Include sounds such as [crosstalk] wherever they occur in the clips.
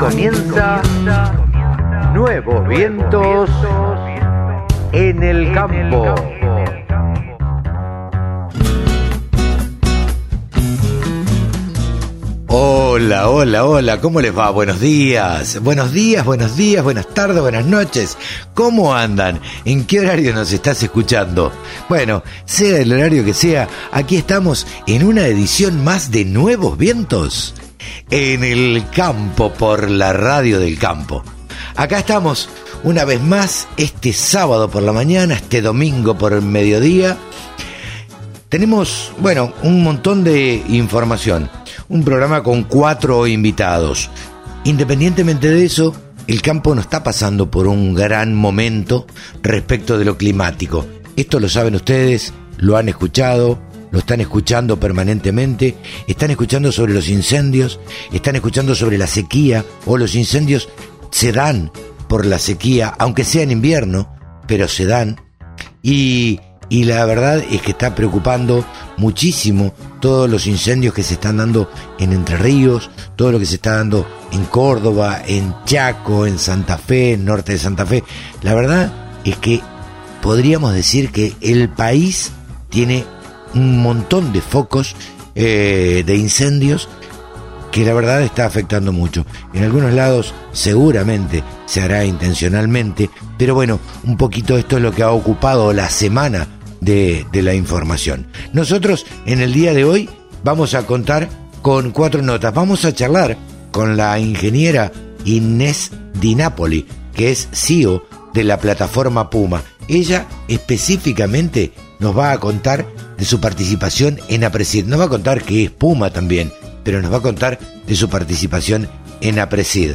comienza Nuevos Vientos en el Campo. Hola, hola, hola, ¿cómo les va? Buenos días, buenos días, buenos días, buenas tardes, buenas noches. ¿Cómo andan? ¿En qué horario nos estás escuchando? Bueno, sea el horario que sea, aquí estamos en una edición más de Nuevos Vientos en el campo por la radio del campo. Acá estamos una vez más este sábado por la mañana, este domingo por el mediodía. Tenemos, bueno, un montón de información un programa con cuatro invitados. Independientemente de eso, el campo no está pasando por un gran momento respecto de lo climático. Esto lo saben ustedes, lo han escuchado, lo están escuchando permanentemente, están escuchando sobre los incendios, están escuchando sobre la sequía, o los incendios se dan por la sequía, aunque sea en invierno, pero se dan. Y y la verdad es que está preocupando muchísimo todos los incendios que se están dando en Entre Ríos, todo lo que se está dando en Córdoba, en Chaco, en Santa Fe, en norte de Santa Fe. La verdad es que podríamos decir que el país tiene un montón de focos eh, de incendios que la verdad está afectando mucho. En algunos lados seguramente se hará intencionalmente, pero bueno, un poquito esto es lo que ha ocupado la semana de, la información. Nosotros en el día de hoy vamos a contar con cuatro notas. Vamos a charlar con la ingeniera Inés Di Napoli, que es CEO de la plataforma Puma. Ella específicamente nos va a contar de su participación en APRESID. Nos va a contar que es Puma también, pero nos va a contar de su participación en APRESID.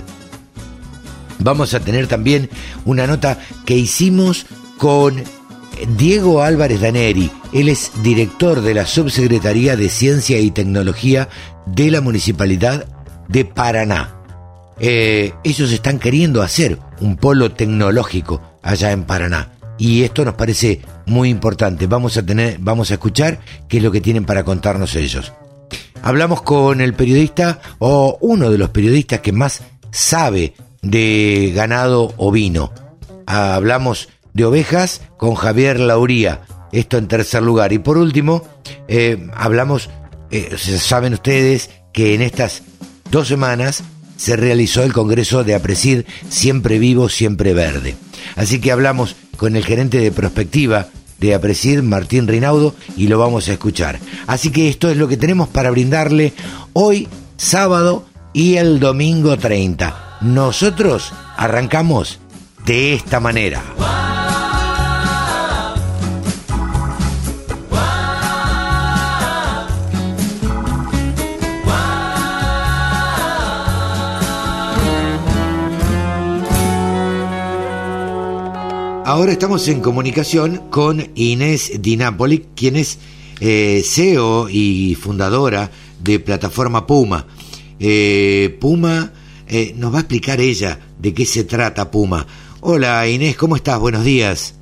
Vamos a tener también una nota que hicimos con Diego Álvarez Daneri, él es director de la Subsecretaría de Ciencia y Tecnología de la Municipalidad de Paraná. Eh, ellos están queriendo hacer un polo tecnológico allá en Paraná y esto nos parece muy importante. Vamos a tener, vamos a escuchar qué es lo que tienen para contarnos ellos. Hablamos con el periodista o uno de los periodistas que más sabe de ganado ovino. Hablamos de ovejas con Javier Lauría. Esto en tercer lugar. Y por último, eh, hablamos, eh, saben ustedes que en estas dos semanas se realizó el Congreso de Apresid Siempre Vivo, Siempre Verde. Así que hablamos con el gerente de prospectiva de Apresid, Martín Rinaudo, y lo vamos a escuchar. Así que esto es lo que tenemos para brindarle hoy, sábado y el domingo 30. Nosotros arrancamos de esta manera. Ahora estamos en comunicación con Inés Di Napoli, quien es eh, CEO y fundadora de Plataforma Puma. Eh, Puma eh, nos va a explicar ella de qué se trata Puma. Hola Inés, ¿cómo estás? Buenos días.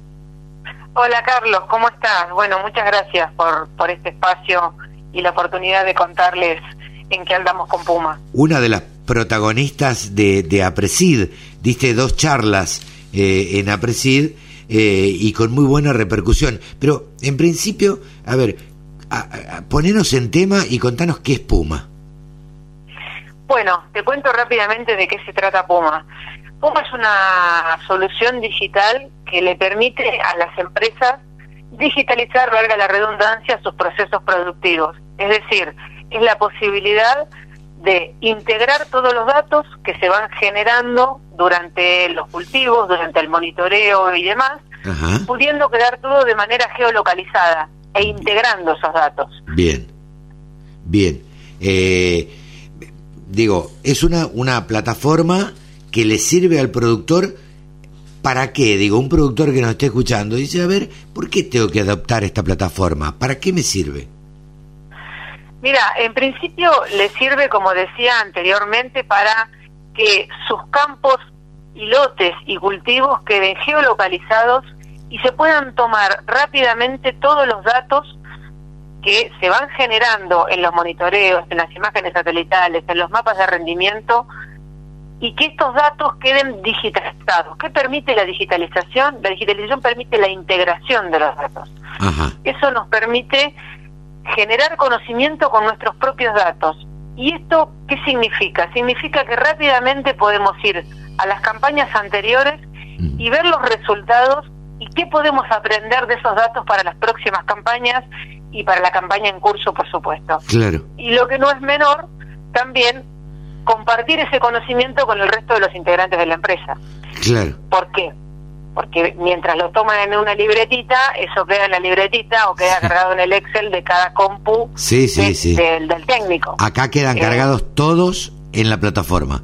Hola Carlos, ¿cómo estás? Bueno, muchas gracias por, por este espacio y la oportunidad de contarles en qué andamos con Puma. Una de las protagonistas de, de Apresid, diste dos charlas eh, en Apresid eh, y con muy buena repercusión. Pero en principio, a ver, ponenos en tema y contanos qué es Puma. Bueno, te cuento rápidamente de qué se trata Puma. Puma es una solución digital que le permite a las empresas digitalizar, valga la redundancia, sus procesos productivos. Es decir, es la posibilidad de integrar todos los datos que se van generando durante los cultivos, durante el monitoreo y demás, pudiendo quedar todo de manera geolocalizada e integrando esos datos. Bien, bien. Eh, digo, es una, una plataforma que le sirve al productor. ¿Para qué? Digo, un productor que nos esté escuchando dice, a ver, ¿por qué tengo que adoptar esta plataforma? ¿Para qué me sirve? Mira, en principio le sirve, como decía anteriormente, para que sus campos y lotes y cultivos queden geolocalizados y se puedan tomar rápidamente todos los datos que se van generando en los monitoreos, en las imágenes satelitales, en los mapas de rendimiento y que estos datos queden digitalizados. ¿Qué permite la digitalización? La digitalización permite la integración de los datos. Eso nos permite generar conocimiento con nuestros propios datos. ¿Y esto qué significa? Significa que rápidamente podemos ir a las campañas anteriores mm. y ver los resultados y qué podemos aprender de esos datos para las próximas campañas y para la campaña en curso, por supuesto. Claro. Y lo que no es menor, también compartir ese conocimiento con el resto de los integrantes de la empresa. Claro. ¿Por qué? Porque mientras lo toman en una libretita, eso queda en la libretita o queda cargado en el Excel de cada compu sí, sí, sí. Del, técnico. Acá quedan eh, cargados todos en la plataforma.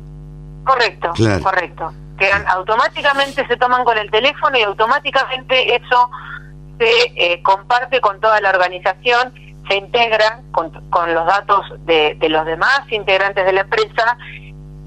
Correcto, correcto. Quedan automáticamente se toman con el teléfono y automáticamente eso se eh, comparte con toda la organización se integra con, los datos de, los demás integrantes de la empresa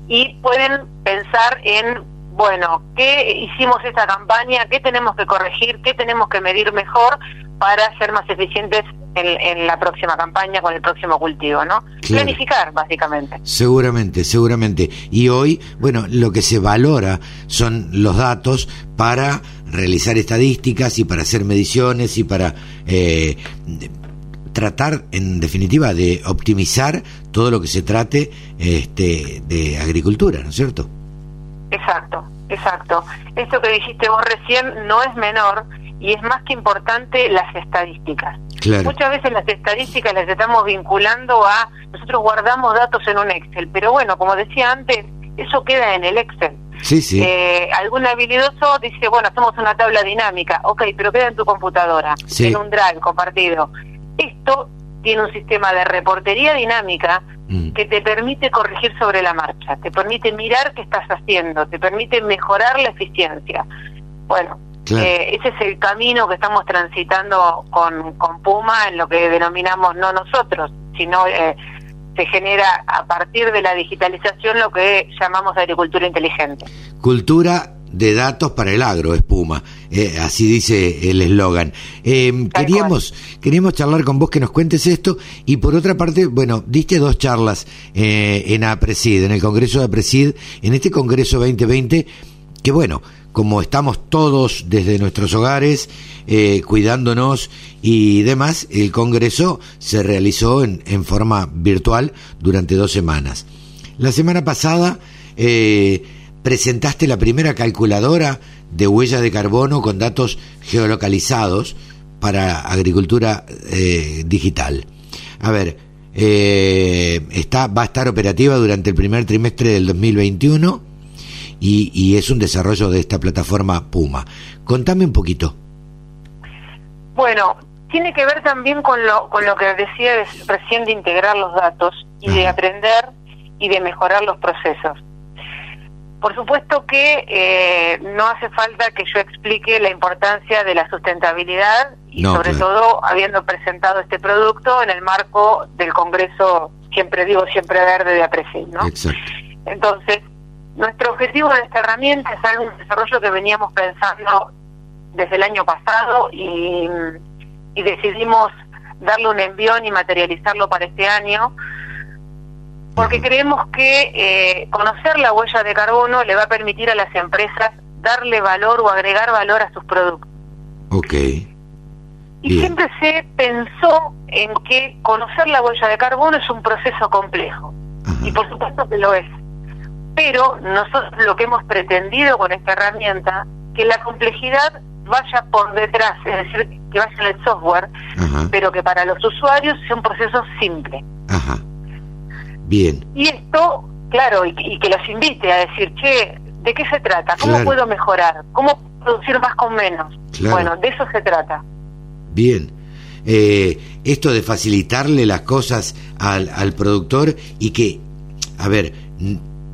y pueden pensar en, bueno, ¿qué hicimos esta campaña? ¿Qué tenemos que corregir? ¿Qué tenemos que medir mejor para ser más eficientes en, la próxima campaña con el próximo cultivo, ¿no? Planificar, básicamente. Seguramente, seguramente. Y hoy, bueno, lo que se valora son los datos para realizar estadísticas y para hacer mediciones y para eh, tratar, en definitiva, de optimizar todo lo que se trate este, de agricultura, ¿no es cierto? Exacto, exacto. Esto que dijiste vos recién no es menor y es más que importante las estadísticas. Muchas veces las estadísticas las estamos vinculando a, nosotros guardamos datos en un Excel, pero bueno, como decía antes, eso queda en el Excel. Sí, sí. Eh, algún habilidoso dice, bueno, hacemos una tabla dinámica, ok, pero queda en tu computadora, en un drive compartido. Esto tiene un sistema de reportería dinámica mm. que te permite corregir sobre la marcha, te permite mirar qué estás haciendo, te permite mejorar la eficiencia. Bueno, eh, ese es el camino que estamos transitando con, con Puma en lo que denominamos no nosotros, sino eh, se genera a partir de la digitalización lo que llamamos agricultura inteligente. Cultura de datos para el agro, espuma. Eh, así dice el eslogan. Eh, queríamos, queríamos charlar con vos que nos cuentes esto y por otra parte, bueno, diste dos charlas eh, en APRESID, en el Congreso de APRESID, en este Congreso 2020, que bueno, como estamos todos desde nuestros hogares, cuidándonos y demás, el Congreso se realizó en, en forma virtual durante dos semanas. La semana pasada... Eh, presentaste la primera calculadora de huella de carbono con datos geolocalizados para agricultura eh, digital. A ver, eh, está, va a estar operativa durante el primer trimestre del 2021 y, y es un desarrollo de esta plataforma Puma. Contame un poquito. Bueno, tiene que ver también con lo, con lo que decía recién de integrar los datos y de aprender y de mejorar los procesos. Por supuesto que eh, no hace falta que yo explique la importancia de la sustentabilidad y sobre todo habiendo presentado este producto en el marco del Congreso, siempre digo, siempre verde de APRESID, ¿no? Entonces, nuestro objetivo de esta herramienta es algo, un desarrollo que veníamos pensando desde el año pasado y, y decidimos darle un envión y materializarlo para este año porque creemos que eh, conocer la huella de carbono le va a permitir a las empresas darle valor o agregar valor a sus productos. Ok. Y siempre se pensó en que conocer la huella de carbono es un proceso complejo. Y por supuesto que lo es. Pero nosotros lo que hemos pretendido con esta herramienta, que la complejidad vaya por detrás, es decir, que vaya en el software, pero que para los usuarios sea un proceso simple. Ajá. Bien. Y esto, claro, y, que los invite a decir, che, ¿de qué se trata? ¿Cómo puedo mejorar? ¿Cómo producir más con menos? Bueno, de eso se trata. Bien. Eh, esto de facilitarle las cosas al, al productor y que, a ver,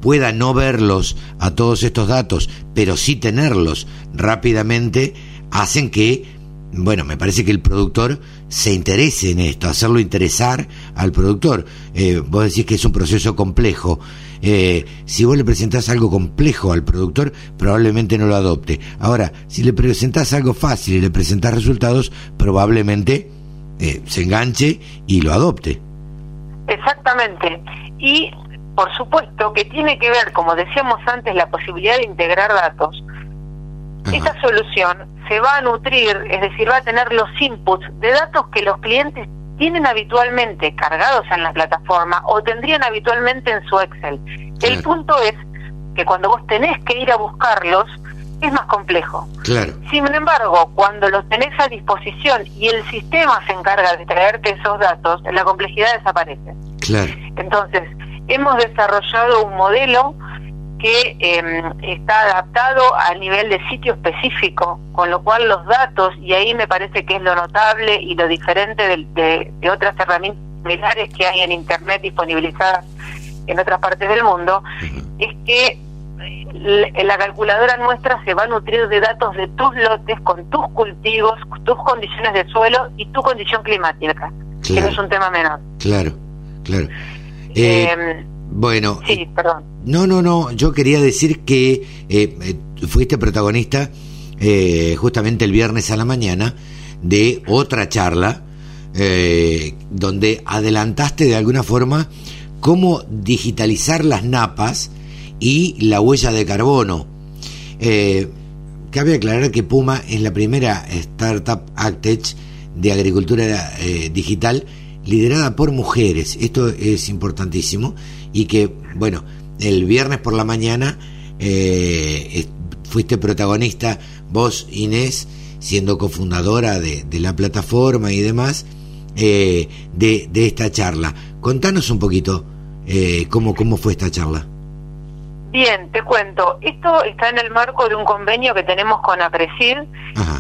pueda no verlos a todos estos datos, pero sí tenerlos rápidamente, hacen que bueno, me parece que el productor se interese en esto, hacerlo interesar al productor. Eh, vos decís que es un proceso complejo. Eh, si vos le presentás algo complejo al productor, probablemente no lo adopte. Ahora, si le presentás algo fácil y le presentás resultados, probablemente eh, se enganche y lo adopte. Exactamente. Y por supuesto, que tiene que ver, como decíamos antes, la posibilidad de integrar datos. Esta solución se va a nutrir, es decir, va a tener los inputs de datos que los clientes tienen habitualmente cargados en la plataforma o tendrían habitualmente en su Excel. El punto es que cuando vos tenés que ir a buscarlos, es más complejo. Claro. Sin embargo, cuando los tenés a disposición y el sistema se encarga de traerte esos datos, la complejidad desaparece. Claro. Entonces, hemos desarrollado un modelo que em, está adaptado al nivel de sitio específico, con lo cual los datos, y ahí me parece que es lo notable y lo diferente de, de otras herramientas similares que hay en Internet disponibilizadas en otras partes del mundo, es que la calculadora nuestra se va a nutrir de datos de tus lotes con tus cultivos, tus condiciones de suelo y tu condición climática, que no es un tema menor. Claro, claro. Eh, bueno, sí, eh, perdón. No, no, no, yo quería decir que eh, fuiste protagonista justamente el viernes a la mañana de otra charla donde adelantaste de alguna forma cómo digitalizar las napas y la huella de carbono. Eh, cabe aclarar que Puma es la primera startup Actech de agricultura eh, digital liderada por mujeres. Esto es importantísimo y que, bueno, el viernes por la mañana eh, fuiste protagonista, vos Inés, siendo cofundadora de, de la plataforma y demás, de, de, esta charla. Contanos un poquito cómo, cómo fue esta charla. Bien, te cuento. Esto está en el marco de un convenio que tenemos con APRESID,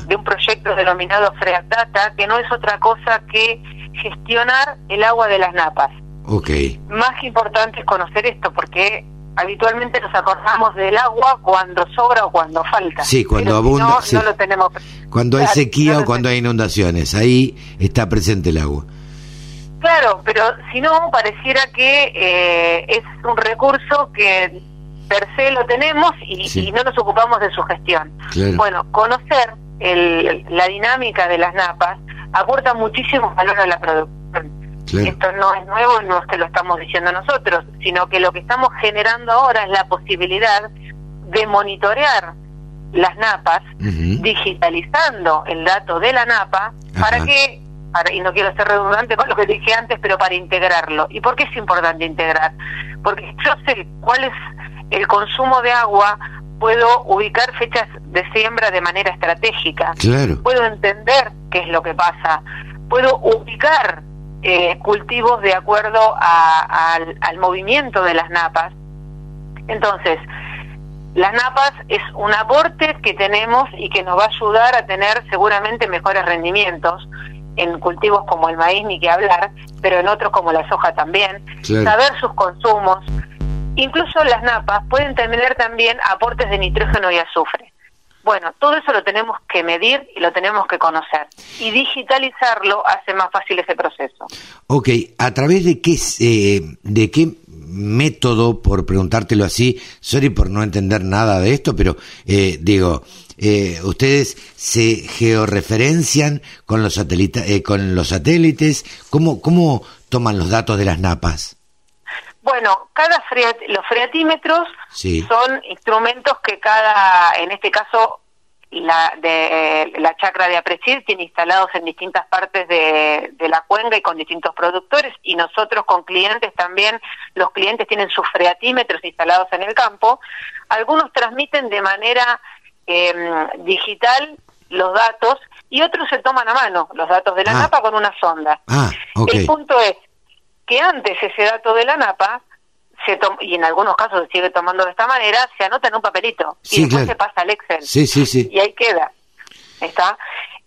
de un proyecto denominado Freat Data, que no es otra cosa que gestionar el agua de las napas. Ok. Más que importante es conocer esto, porque habitualmente nos acordamos del agua cuando sobra o cuando falta. Sí, cuando abunda. no, lo tenemos. Cuando hay sequía o cuando hay inundaciones, ahí está presente el agua. Claro, pero si no, pareciera que eh, es un recurso que per se lo tenemos y, no nos ocupamos de su gestión. Bueno, conocer la dinámica de las napas aporta muchísimo valor a la producción. Esto no es nuevo, no es que lo estamos diciendo nosotros, sino que lo que estamos generando ahora es la posibilidad de monitorear las napas, digitalizando el dato de la napa, para que, y no quiero ser redundante con lo que dije antes, pero para integrarlo. ¿Y por qué es importante integrar? Porque yo sé cuál es el consumo de agua, puedo ubicar fechas de siembra de manera estratégica, puedo entender qué es lo que pasa, puedo ubicar eh, cultivos de acuerdo al, movimiento de las napas. Entonces, las napas es un aporte que tenemos y que nos va a ayudar a tener seguramente mejores rendimientos en cultivos como el maíz, ni que hablar, pero en otros como la soja también, saber sus consumos, Incluso las napas pueden tener también aportes de nitrógeno y azufre. Bueno, todo eso lo tenemos que medir y lo tenemos que conocer. Y digitalizarlo hace más fácil ese proceso. Ok, ¿a través de qué, eh, de qué método, por preguntártelo así, sorry por no entender nada de esto, pero eh, digo, eh, ustedes se georreferencian con los, satélites, con los satélites, ¿Cómo, ¿cómo toman los datos de las napas? Bueno, cada los freatímetros son instrumentos que cada, en este caso, la, de, la chacra de Aprecir tiene instalados en distintas partes de, la cuenca y con distintos productores y nosotros con clientes también, los clientes tienen sus freatímetros instalados en el campo. Algunos transmiten de manera em, digital los datos y otros se toman a mano los datos de la ah. napa con una sonda. Ah, el punto es que antes ese dato de la NAPA, se y en algunos casos se sigue tomando de esta manera, se anota en un papelito y después se pasa al Excel. Sí, sí, sí. Y ahí queda. ¿Está?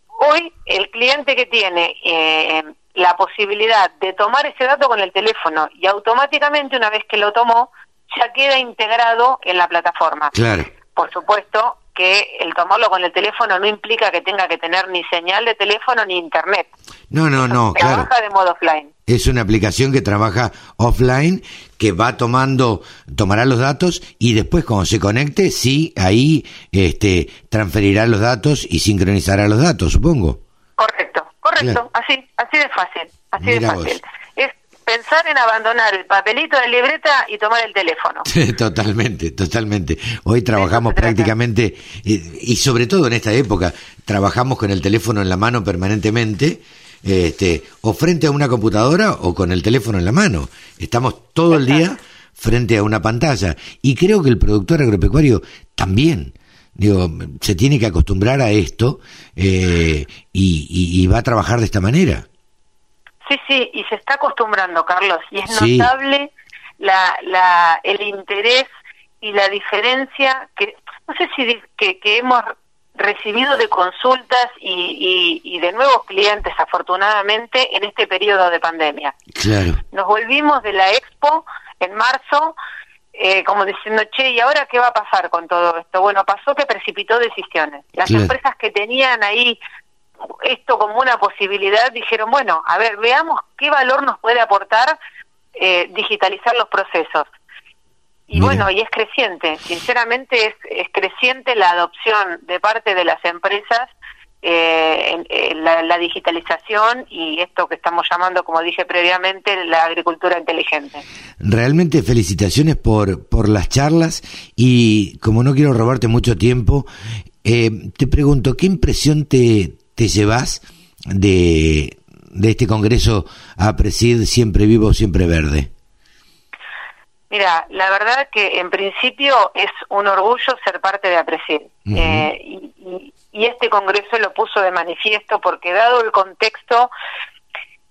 Hoy el cliente que tiene eh, la posibilidad de tomar ese dato con el teléfono y automáticamente una vez que lo tomó, ya queda integrado en la plataforma. Claro. Por supuesto, que el tomarlo con el teléfono no implica que tenga que tener ni señal de teléfono ni internet. No, no, no, Trabaja de modo offline. Es una aplicación que trabaja offline, que va tomando, tomará los datos y después cuando se conecte, sí, ahí este, transferirá los datos y sincronizará los datos, supongo. Correcto, correcto, así, así de fácil, así de fácil pensar en abandonar el papelito de libreta y tomar el teléfono. [laughs] totalmente, totalmente. Hoy trabajamos prácticamente, y sobre todo en esta época, trabajamos con el teléfono en la mano permanentemente, este, o frente a una computadora o con el teléfono en la mano. Estamos todo el día frente a una pantalla. Y creo que el productor agropecuario también. Digo, se tiene que acostumbrar a esto eh, y, va a trabajar de esta manera. Sí, sí, y se está acostumbrando, Carlos, y es notable la, la, el interés y la diferencia que, no sé si que, que hemos recibido de consultas y, y, de nuevos clientes, afortunadamente, en este periodo de pandemia. Claro. Nos volvimos de la expo en marzo, eh, como diciendo, che, ¿y ahora qué va a pasar con todo esto? Bueno, pasó que precipitó decisiones. Las empresas que tenían ahí esto como una posibilidad dijeron, bueno, a ver, veamos qué valor nos puede aportar eh, digitalizar los procesos. Y bueno, y es creciente, sinceramente es, es creciente la adopción de parte de las empresas eh, la, digitalización y esto que estamos llamando, como dije previamente, la agricultura inteligente. Realmente felicitaciones por, por las charlas y como no quiero robarte mucho tiempo, eh, te pregunto, ¿qué impresión te, te llevas de, de este Congreso a presidir Siempre Vivo, Siempre Verde? Mira, la verdad que en principio es un orgullo ser parte de APRESID. Eh, y, este Congreso lo puso de manifiesto porque dado el contexto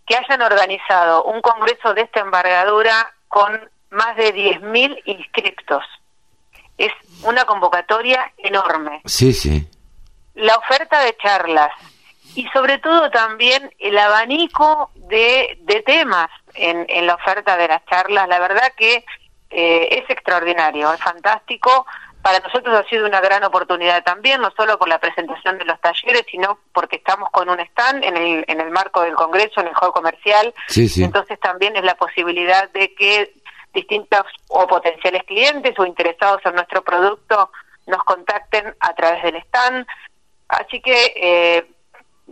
que hayan organizado un Congreso de esta envergadura con más de 10.000 inscriptos, es una convocatoria enorme. Sí, sí. La oferta de charlas y sobre todo también el abanico de, de temas en, en la oferta de las charlas, la verdad que eh, es extraordinario, es fantástico. Para nosotros ha sido una gran oportunidad también, no solo por la presentación de los talleres, sino porque estamos con un stand en el, en el marco del Congreso, en el juego comercial. Entonces también es la posibilidad de que distintos o potenciales clientes o interesados en nuestro producto nos contacten a través del stand. Así que eh,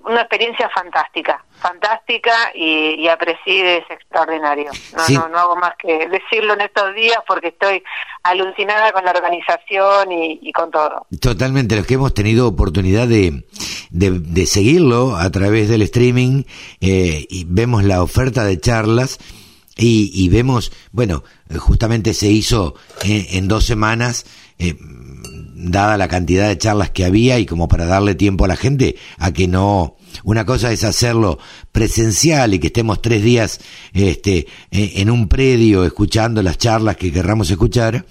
una experiencia fantástica, fantástica y, y es extraordinario. No, no, hago más que decirlo en estos días porque estoy alucinada con la organización y, con todo. Totalmente, los que hemos tenido oportunidad de, de, seguirlo a través del streaming eh, y vemos la oferta de charlas y, y vemos, bueno, justamente se hizo en, dos semanas. Eh, dada la cantidad de charlas que había y como para darle tiempo a la gente a que no una cosa es hacerlo presencial y que estemos tres días este, en un predio escuchando las charlas que querramos escuchar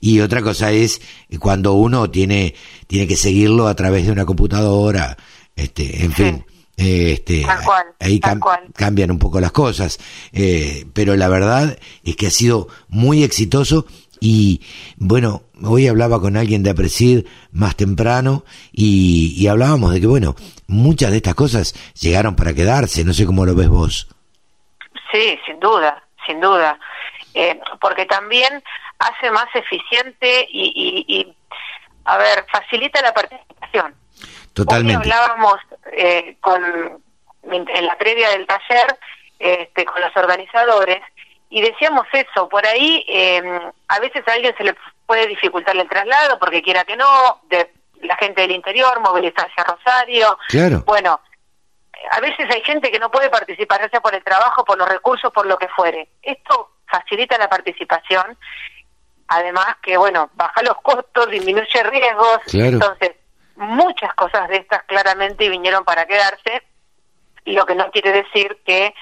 y otra cosa es cuando uno tiene tiene que seguirlo a través de una computadora este en fin este, ahí cambian un poco las cosas, eh, pero la verdad es que ha sido muy exitoso y bueno, hoy hablaba con alguien de Apresid más temprano y, hablábamos de que, bueno, muchas de estas cosas llegaron para quedarse, no sé cómo lo ves vos. Sí, sin duda, sin duda, eh, porque también hace más eficiente y, a ver, facilita la participación. Totalmente. Hoy hablábamos eh, con, en la previa del taller este, con los organizadores y decíamos eso, por ahí eh, a veces a alguien se le puede dificultar el traslado porque quiera que no, de la gente del interior, movilizarse a Rosario. Claro. Bueno, a veces hay gente que no puede participar, ya sea por el trabajo, por los recursos, por lo que fuere. Esto facilita la participación, además que, bueno, baja los costos, disminuye riesgos, entonces muchas cosas de estas claramente vinieron para quedarse, lo que no quiere decir que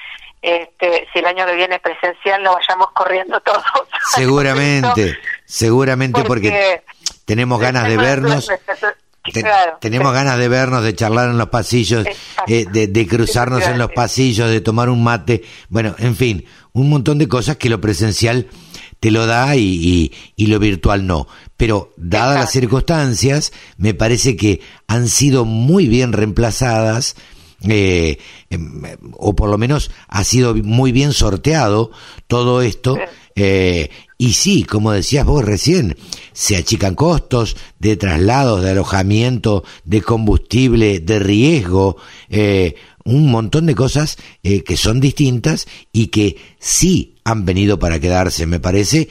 este, si el año que viene es presencial no vayamos corriendo todos. [laughs] Seguramente, seguramente porque, tenemos ganas de vernos. tenemos ganas de vernos, de charlar en los pasillos, eh, de, cruzarnos en los pasillos, de tomar un mate, bueno, en fin, un montón de cosas que lo presencial te lo da y, y, lo virtual no. Pero dadas las circunstancias, me parece que han sido muy bien reemplazadas eh, em, o por lo menos ha sido muy bien sorteado todo esto Eh, y sí, como decías vos recién, se achican costos de traslados, de alojamiento, de combustible, de riesgo, eh, un montón de cosas eh, que son distintas y que sí han venido para quedarse, me parece.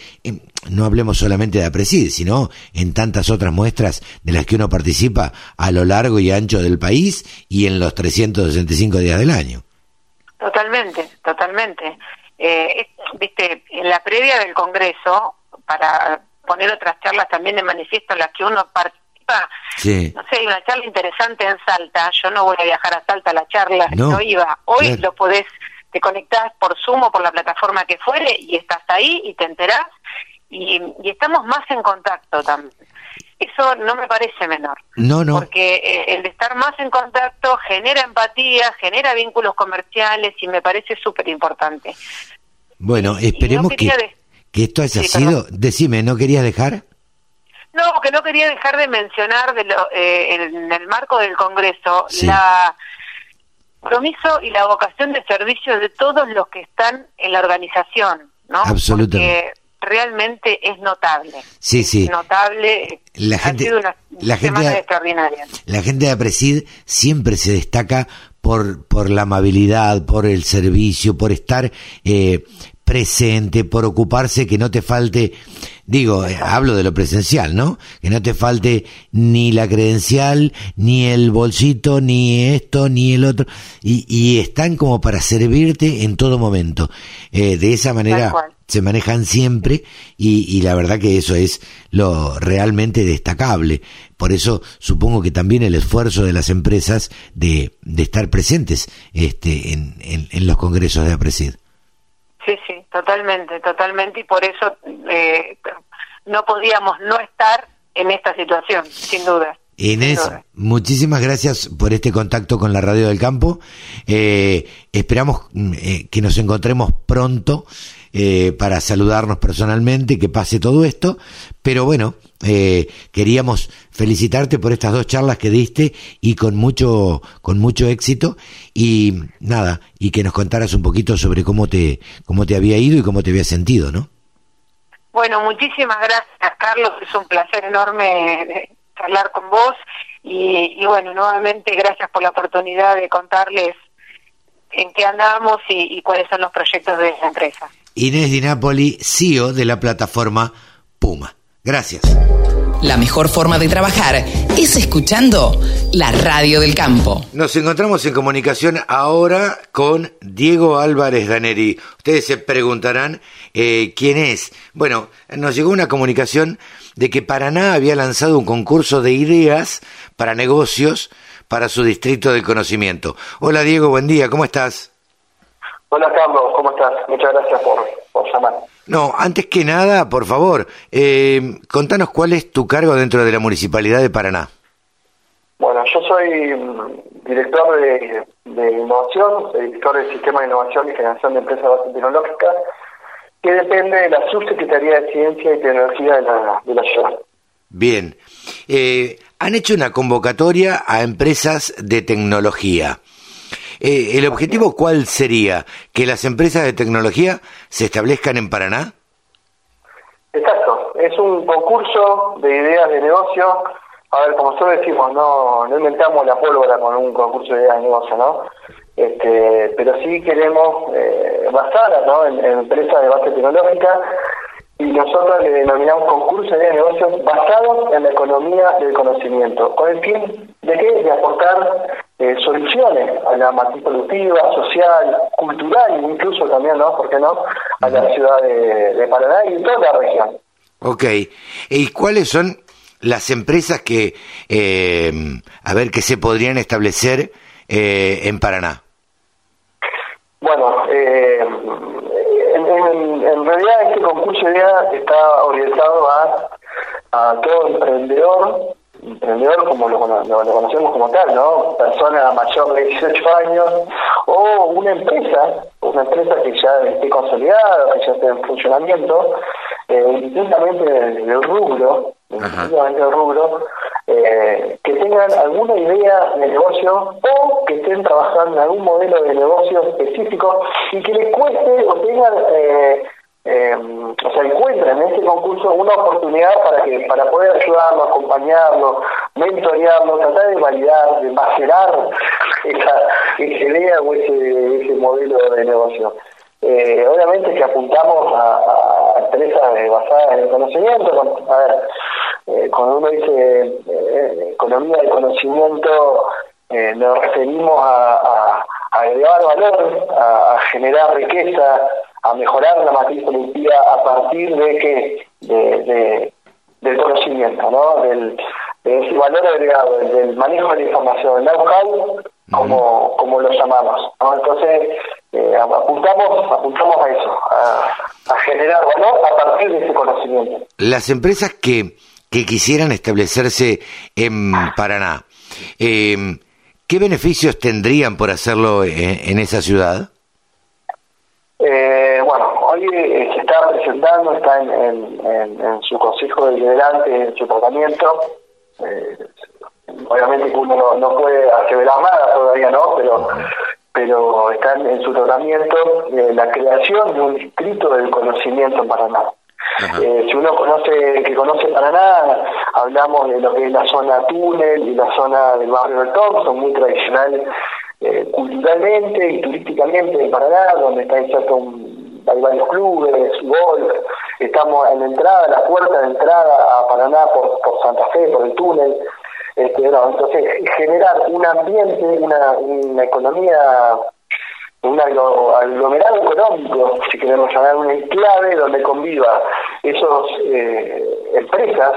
No hablemos solamente de Apresid, sino en tantas otras muestras de las que uno participa a lo largo y ancho del país y en los 365 días del año. Totalmente, totalmente. Eh, viste, en la previa del Congreso, para poner otras charlas también de manifiesto en las que uno participa, no sé, hay una charla interesante en Salta, yo no voy a viajar a Salta a la charla, no, iba, hoy lo podés, te conectás por Zoom o por la plataforma que fuere y estás ahí y te enterás y, y estamos más en contacto también. Eso no me parece menor. No, no. Porque eh, el de estar más en contacto genera empatía, genera vínculos comerciales y me parece súper importante. Bueno, esperemos que, que esto haya sido. Decime, ¿no querías dejar? No, que no quería dejar de mencionar de lo, eh, en el marco del Congreso la compromiso y la vocación de servicio de todos los que están en la organización, ¿no? Absolutamente. Porque realmente es notable. Sí, sí. notable. La gente, la gente, extraordinaria. La gente de Apresid siempre se destaca por, por la amabilidad, por el servicio, por estar eh, presente, por ocuparse que no te falte, digo, eh, hablo de lo presencial, ¿no? Que no te falte ni la credencial, ni el bolsito, ni esto, ni el otro, y, y están como para servirte en todo momento. Eh, de esa manera se manejan siempre y, y, la verdad que eso es lo realmente destacable. Por eso supongo que también el esfuerzo de las empresas de, de estar presentes este, en, en, en los congresos de APRESID. Sí, sí, totalmente, totalmente, y por eso eh, no podíamos no estar en esta situación, sin duda. Inés, muchísimas gracias por este contacto con la Radio del Campo. Eh, esperamos mm, eh, que nos encontremos pronto eh, para saludarnos personalmente, que pase todo esto. Pero bueno, eh, queríamos felicitarte por estas dos charlas que diste y con mucho, con mucho éxito. Y nada, y que nos contaras un poquito sobre cómo te, cómo te había ido y cómo te había sentido, ¿no? Bueno, muchísimas gracias, Carlos. Es un placer enorme hablar con vos. Y, y bueno, nuevamente gracias por la oportunidad de contarles en qué andamos y, y cuáles son los proyectos de la empresa. Inés Di Napoli, CEO de la plataforma Puma. Gracias. La mejor forma de trabajar es escuchando la radio del campo. Nos encontramos en comunicación ahora con Diego Álvarez Daneri. Ustedes se preguntarán eh, quién es. Bueno, nos llegó una comunicación de que Paraná había lanzado un concurso de ideas para negocios para su distrito del conocimiento. Hola Diego, buen día, ¿cómo estás? Hola Carlos, ¿cómo estás? Muchas gracias por, por llamar. No, antes que nada, por favor, eh, contanos cuál es tu cargo dentro de la Municipalidad de Paraná. Bueno, yo soy mm, director de, de innovación, director del Sistema de Innovación y Generación de Empresas de Base Tecnológica, que depende de la Subsecretaría de Ciencia y Tecnología de la, de la ciudad. Bien. Eh, han hecho una convocatoria a empresas de tecnología. Eh, ¿El objetivo cuál sería? ¿Que las empresas de tecnología se establezcan en Paraná? Exacto, es un concurso de ideas de negocio. A ver, como nosotros decimos, no, no inventamos la pólvora con un concurso de ideas de negocio, ¿no? Este, pero sí queremos eh, ¿no? en, en empresas de base tecnológica y nosotros le denominamos concurso de negocios basados en la economía del conocimiento, con el fin de qué? De aportar eh, soluciones a la matriz productiva, social, cultural, incluso también, ¿no? ¿Por qué no? A la ciudad de, de Paraná y toda la región. Ok. ¿Y cuáles son las empresas que, eh, a ver, que se podrían establecer eh, en Paraná? Bueno, eh, en, en, realidad este concurso ya está orientado a, a todo emprendedor, emprendedor como lo, lo, lo, conocemos como tal, ¿no? Persona mayor de 18 años o una empresa, una empresa que ya esté consolidada, que ya esté en funcionamiento, eh, distintamente del rubro, distintamente del rubro, eh, que tengan alguna idea de negocio o que estén trabajando en algún modelo de negocio específico y que les cueste o tengan eh, eh, o sea, encuentran en este concurso una oportunidad para que para poder ayudarlo, acompañarlo, mentorearlo, tratar de validar, de macerar esa, idea o ese, ese modelo de negocio. Eh, obviamente que apuntamos a, empresas basadas en el conocimiento. a ver, eh, cuando uno dice eh, economía de conocimiento, nos referimos a, a agregar valor, a, generar riqueza, a mejorar la matriz productiva a partir de que de, del conocimiento, ¿no? Del, de ese valor agregado, del, manejo de la información, el know-how, como, como lo llamamos. ¿no? Entonces, eh, apuntamos, apuntamos a eso, a, generar valor a partir de ese conocimiento. Las empresas que, que quisieran establecerse en Paraná, eh, ¿qué beneficios tendrían por hacerlo en esa ciudad? Eh, bueno, hoy eh, se está presentando, está en, su consejo deliberante, en su tratamiento. Eh, obviamente uno no, puede aseverar nada todavía, ¿no? Pero pero está en, su tratamiento la creación de un distrito del conocimiento en Paraná. Si uno conoce que conoce Paraná, hablamos de lo que es la zona túnel y la zona del barrio del Thompson, muy tradicional eh, culturalmente y turísticamente en Paraná, donde está inserto un, hay varios clubes, golf, estamos en la entrada, la puerta de entrada a Paraná por, por Santa Fe, por el túnel. Este, entonces, generar un ambiente, una, una economía, un aglomerado económico, si queremos llamar una enclave donde conviva esos eh, empresas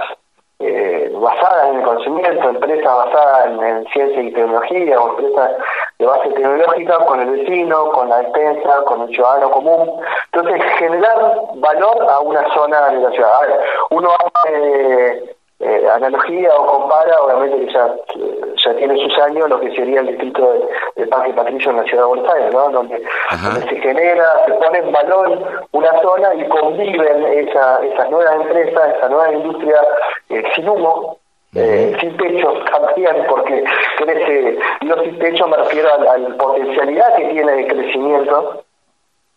eh, basadas en el conocimiento, empresas basadas en, ciencia y tecnología, o empresas de base tecnológica con el vecino, con la despensa, con el ciudadano común. Entonces, generar valor a una zona de la ciudad. uno hace eh, analogía o compara, obviamente que ya, ya tiene sus años, lo que sería el distrito de, Parque Patricio en la ciudad de Buenos Aires, ¿no? donde, se genera, se pone en valor una zona y conviven esa, esas nuevas empresas, esa nueva industria eh, sin humo, eh, sin techo también, porque crece, yo sin techo me refiero a la potencialidad que tiene de crecimiento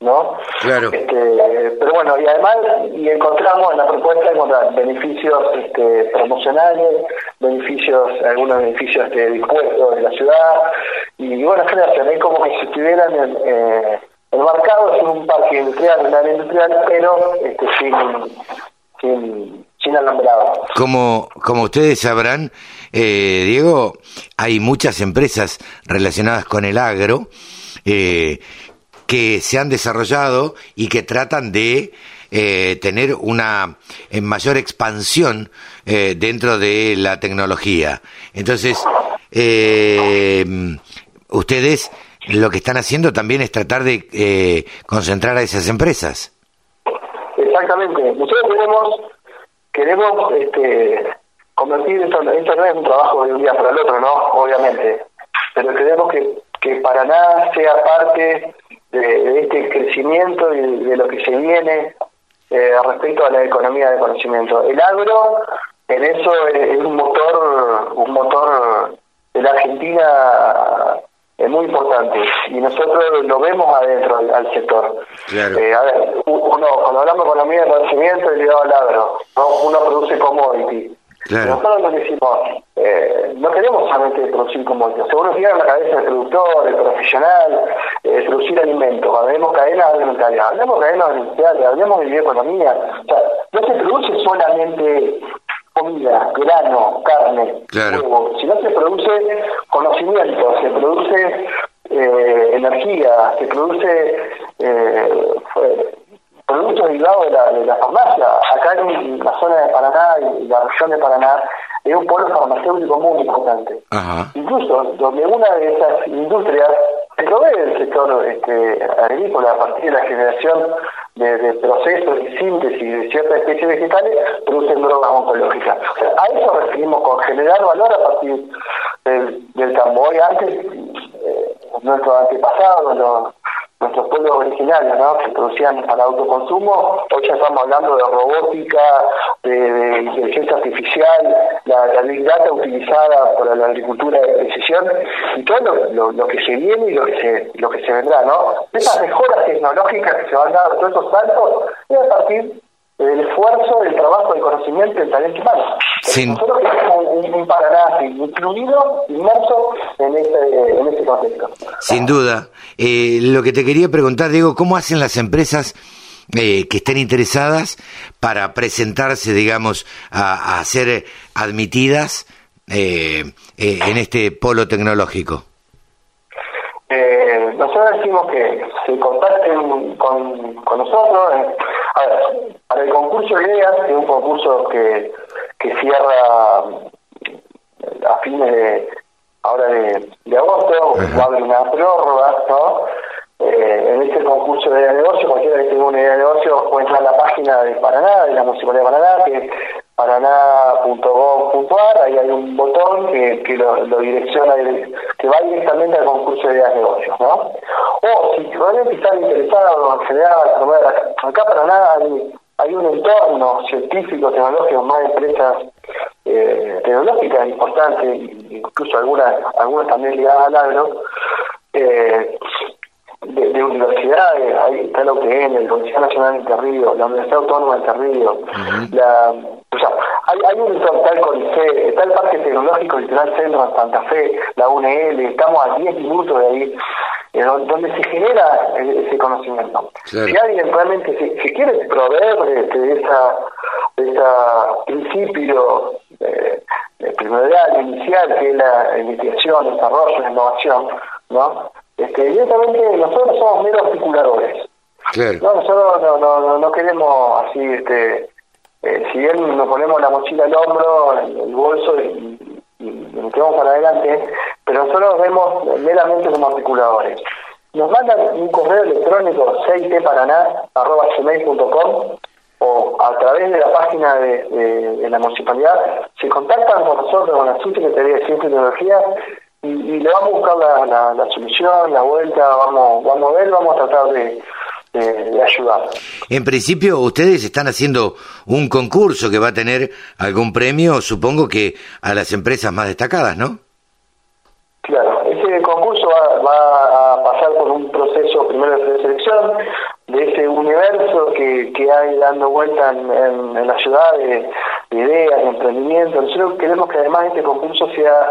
¿no? Claro. Este, pero bueno, y además y encontramos en la propuesta encontrar beneficios este, promocionales, beneficios, algunos beneficios este, dispuestos de la ciudad, y bueno, generación, es como que si estuvieran en, eh, enmarcados en un parque industrial, un área industrial, pero este, sin, sin, sin alambrado. Como, como ustedes sabrán, eh, Diego, hay muchas empresas relacionadas con el agro, eh, que se han desarrollado y que tratan de eh, tener una mayor expansión eh, dentro de la tecnología. Entonces, eh, ustedes lo que están haciendo también es tratar de concentrar a esas empresas. Exactamente. Nosotros queremos, queremos este, convertir esto, esto no es un trabajo de un día para el otro, ¿no? Obviamente. Pero queremos que, que nada sea parte de, este crecimiento y de, lo que se viene eh, respecto a la economía de conocimiento. El agro, en eso es, un motor, un motor de la Argentina es muy importante y nosotros lo vemos adentro al, sector. Eh, a ver, uno, cuando hablamos de economía de conocimiento, es ligado al agro, ¿no? uno produce commodity nosotros lo decimos, eh, no queremos solamente producir commodities, seguro tiene en la cabeza del productor, el profesional, eh, producir alimentos, hablemos cadenas alimentarias, hablemos cadenas alimentarias, hablemos de bioeconomía. O sea, no se produce solamente comida, grano, carne, huevo, sino se produce conocimiento, se produce eh, energía, se produce eh, productos derivados de la, de la farmacia. Acá en la zona de Paraná y la región de Paraná es un polo farmacéutico muy importante. Incluso donde una de esas industrias se provee del sector este, agrícola a partir de la generación de, procesos y síntesis de ciertas especies vegetales, producen drogas oncológicas. a eso referimos con generar valor a partir del, del campo. Hoy antes, eh, nuestros antepasados, los nuestros pueblos originarios, ¿no? que producían para autoconsumo, hoy ya estamos hablando de robótica, de, inteligencia artificial, la, Big Data utilizada por la agricultura de precisión y todo lo, lo, que se viene y lo que se, lo que se vendrá. ¿no? Esas mejoras tecnológicas que se van a dar, todos esos saltos, es a partir del esfuerzo, del trabajo, del conocimiento, del talento humano. Nosotros tenemos un, un, Paraná incluido, inmerso en este, en este contexto. Sin duda. Eh, lo que te quería preguntar, Diego, ¿cómo hacen las empresas eh, que estén interesadas para presentarse, digamos, a, a ser admitidas eh, eh en este polo tecnológico? Eh, nosotros decimos que se contacten con, con nosotros. a ver, para el concurso de ideas, que es un concurso que, que cierra a fines de ahora de, de agosto, va a haber una prórroga, ¿no? Eh, en este concurso de negocio, cualquiera que tenga una idea de negocio puede entrar a la página de Paraná, de la Municipalidad de Paraná, que es paraná.gov.ar, ahí hay un botón que, que lo, direcciona, que va directamente al concurso de ideas de negocios, ¿no? O si realmente están interesados en general, acá Paraná hay, hay un entorno científico, tecnológico, más empresas eh, tecnológicas importantes, incluso algunas, algunas también ligadas al agro, eh, de, universidades, ahí está la UTN, la Universidad Nacional de Entre la Universidad Autónoma de Entre la, o sea, hay, hay un tal CONICE, está el Parque Tecnológico Litoral Centro en Santa Fe, la UNL, estamos a 10 minutos de ahí, eh, donde se genera ese conocimiento. Si alguien realmente se, quiere proveer de, de esa de ese principio eh, primordial, inicial, que es la investigación, desarrollo, la innovación, ¿no? Este, directamente nosotros somos meros articuladores. No, nosotros no, no, no, queremos así, este, eh, si bien nos ponemos la mochila al hombro, el, bolso y, y, nos metemos para adelante, pero nosotros vemos meramente como articuladores. Nos mandan un correo electrónico 6tparaná.com o a través de la página de, de, la municipalidad se contactan con nosotros, con la Subsecretaría de Ciencia y Tecnología, y, le vamos a buscar la, la, solución, la vuelta, vamos, vamos a ver, vamos a tratar de, de, ayudar. En principio, ustedes están haciendo un concurso que va a tener algún premio, supongo que a las empresas más destacadas, ¿no? Claro, ese concurso va, a pasar por un proceso primero de selección de ese universo que, que hay dando vuelta en, en, la ciudad de, de ideas, de emprendimiento. Nosotros queremos que además este concurso sea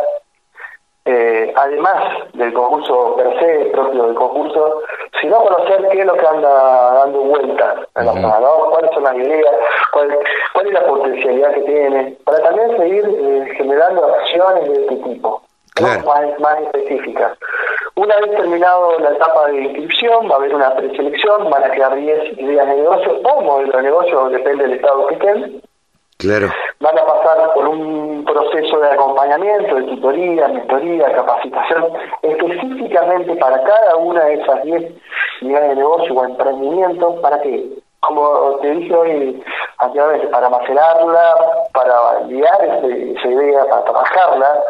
eh, además del concurso per se, propio del concurso, sino conocer qué es lo que anda dando vuelta en la zona, cuáles son las ideas, cuál, cuál es la potencialidad que tiene, para también seguir eh, generando acciones de este tipo, más, más específicas. Una vez terminado la etapa de inscripción, va a haber una preselección, van a quedar 10 ideas de negocio o modelo de negocio, depende del estado que estén Van a pasar por un proceso de acompañamiento, de tutoría, mentoría, capacitación, específicamente para cada una de esas 10 unidades de negocio o emprendimiento, para que, como te dije hoy para macerarla, para guiar esa idea, para trabajarla,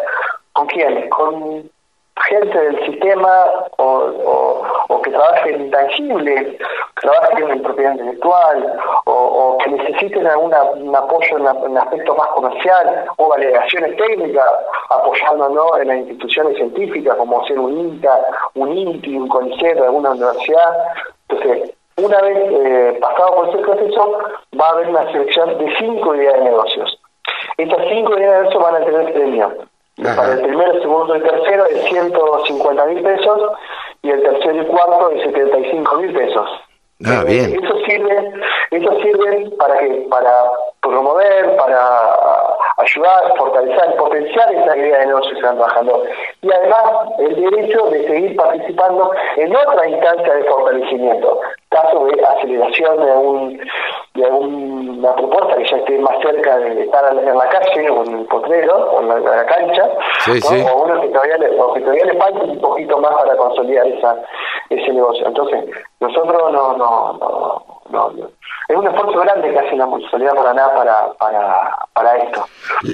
¿con quién? Con gente del sistema o, o, que trabaje en intangible, que trabajen en propiedad intelectual o, que necesiten alguna, un apoyo en, en aspecto más comercial o validaciones técnicas, apoyándonos en las instituciones científicas como ser un INTA, un INTI, un CONICET alguna universidad. Entonces, una vez eh, pasado por ese proceso, va a haber una selección de cinco ideas de negocios. Estas cinco ideas de negocios van a tener premio para el primero, segundo y tercero es 150 mil pesos y el tercero y cuarto es 75 mil pesos. Ah, bien. Eh, eso sirve, eso sirve para que, para promover, para ayudar, fortalecer, potenciar esa idea de negocio que están trabajando. Y además el derecho de seguir participando en otra instancia de fortalecimiento, caso de aceleración de un de alguna propuesta que ya esté más cerca de estar en la calle o en el potrero o en la, cancha, o uno que todavía, le, o que todavía le falta un poquito más para consolidar esa ese negocio. Entonces, nosotros no, no, no, es un esfuerzo grande que hace la municipalidad para nada para, para, para esto,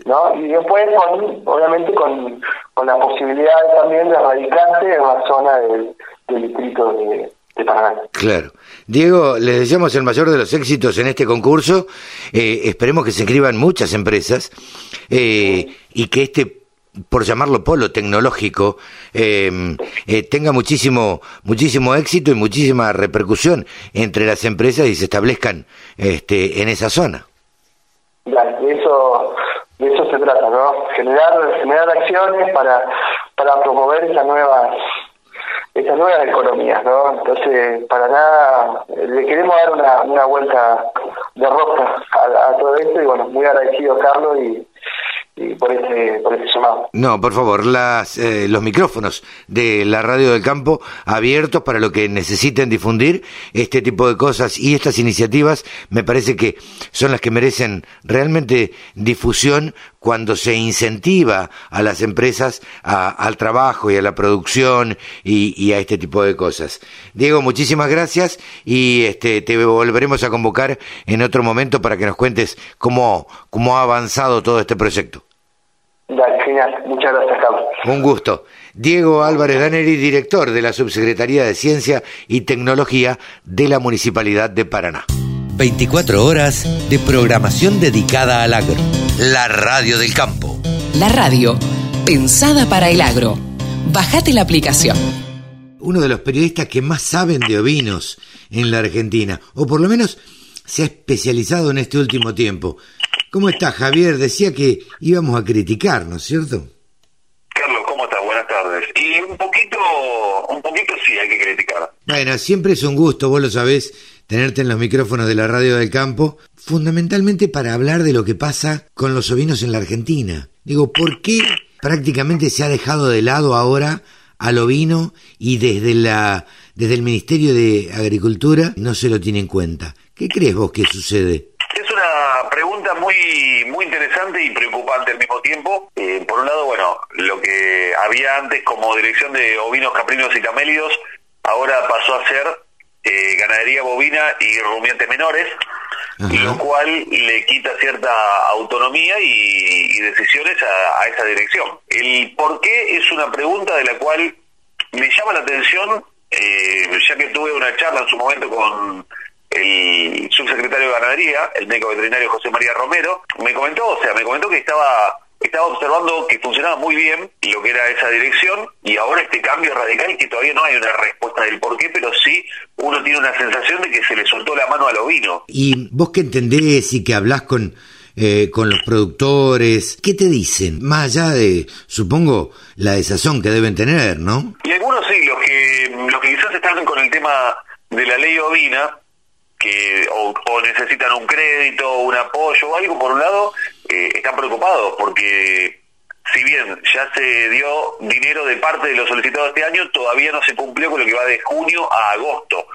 ¿no? Y después, con, obviamente, con, con la posibilidad también de radicarse en la zona del, del distrito de, Paraná. Claro. Diego, les deseamos el mayor de los éxitos en este concurso. Eh, esperemos que se inscriban muchas empresas eh, y que este, por llamarlo polo tecnológico, eh, eh, tenga muchísimo, muchísimo éxito y muchísima repercusión entre las empresas y se establezcan este, en esa zona. Claro, de eso, de eso se trata, ¿no? Generar, generar acciones para, para promover esas nuevas esas nuevas economías, ¿no? Entonces, para nada, le queremos dar una, una vuelta de rosca a, a todo esto y bueno, muy agradecido Carlos y por este, este llamado. No, por favor, las, eh, los micrófonos de la radio del campo abiertos para lo que necesiten difundir este tipo de cosas y estas iniciativas me parece que son las que merecen realmente difusión cuando se incentiva a las empresas a- al trabajo y a la producción y, y a este tipo de cosas. Diego, muchísimas gracias y este, te volveremos a convocar en otro momento para que nos cuentes cómo, cómo ha avanzado todo este proyecto. Dale, genial. Muchas gracias, Carlos. Un gusto. Diego Álvarez Daneri, director de la Subsecretaría de Ciencia y Tecnología de la Municipalidad de Paraná. 24 horas de programación dedicada al agro. La radio del campo. La radio, pensada para el agro. Bajate la aplicación. Uno de los periodistas que más saben de ovinos en la Argentina, o por lo menos se ha especializado en este último tiempo. ¿Cómo está Javier? Decía que íbamos a criticar, ¿no es cierto? Carlos, ¿cómo estás? Buenas tardes. Y un poquito, un poquito sí hay que criticar. Bueno, siempre es un gusto, vos lo sabés, tenerte en los micrófonos de la radio del campo, fundamentalmente para hablar de lo que pasa con los ovinos en la Argentina. Digo, ¿por qué prácticamente se ha dejado de lado ahora al ovino y desde la desde el Ministerio de Agricultura no se lo tiene en cuenta? ¿Qué crees vos que sucede? Una pregunta muy muy interesante y preocupante al mismo tiempo. Eh, por un lado, bueno, lo que había antes como dirección de ovinos, caprinos y camélidos, ahora pasó a ser eh, ganadería bovina y rumiantes menores, Ajá. lo cual le quita cierta autonomía y, y decisiones a, a esa dirección. El por qué es una pregunta de la cual me llama la atención, eh, ya que tuve una charla en su momento con el subsecretario de Ganadería, el médico veterinario José María Romero, me comentó, o sea, me comentó que estaba estaba observando que funcionaba muy bien lo que era esa dirección y ahora este cambio radical que todavía no hay una respuesta del por qué, pero sí uno tiene una sensación de que se le soltó la mano al ovino. Y vos que entendés y que hablás con, eh, con los productores, ¿qué te dicen? Más allá de, supongo, la desazón que deben tener, ¿no? Y algunos sí, los que, los que quizás están con el tema de la ley ovina, que o, o necesitan un crédito, un apoyo o algo, por un lado, eh, están preocupados porque si bien ya se dio dinero de parte de los solicitados este año, todavía no se cumplió con lo que va de junio a agosto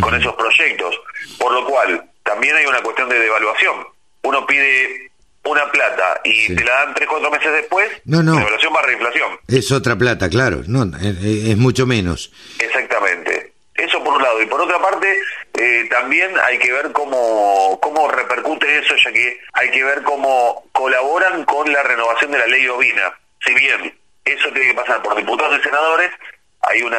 con esos proyectos. Por lo cual, también hay una cuestión de devaluación. Uno pide una plata y Sí. te la dan tres, cuatro meses después, No, no. devaluación barra inflación. Es otra plata, claro, no, es, es mucho menos. Exactamente. Eso por un lado. Y por otra parte, eh, también hay que ver cómo, cómo repercute eso, ya que hay que ver cómo colaboran con la renovación de la ley ovina. Si bien eso tiene que pasar por diputados y senadores, hay una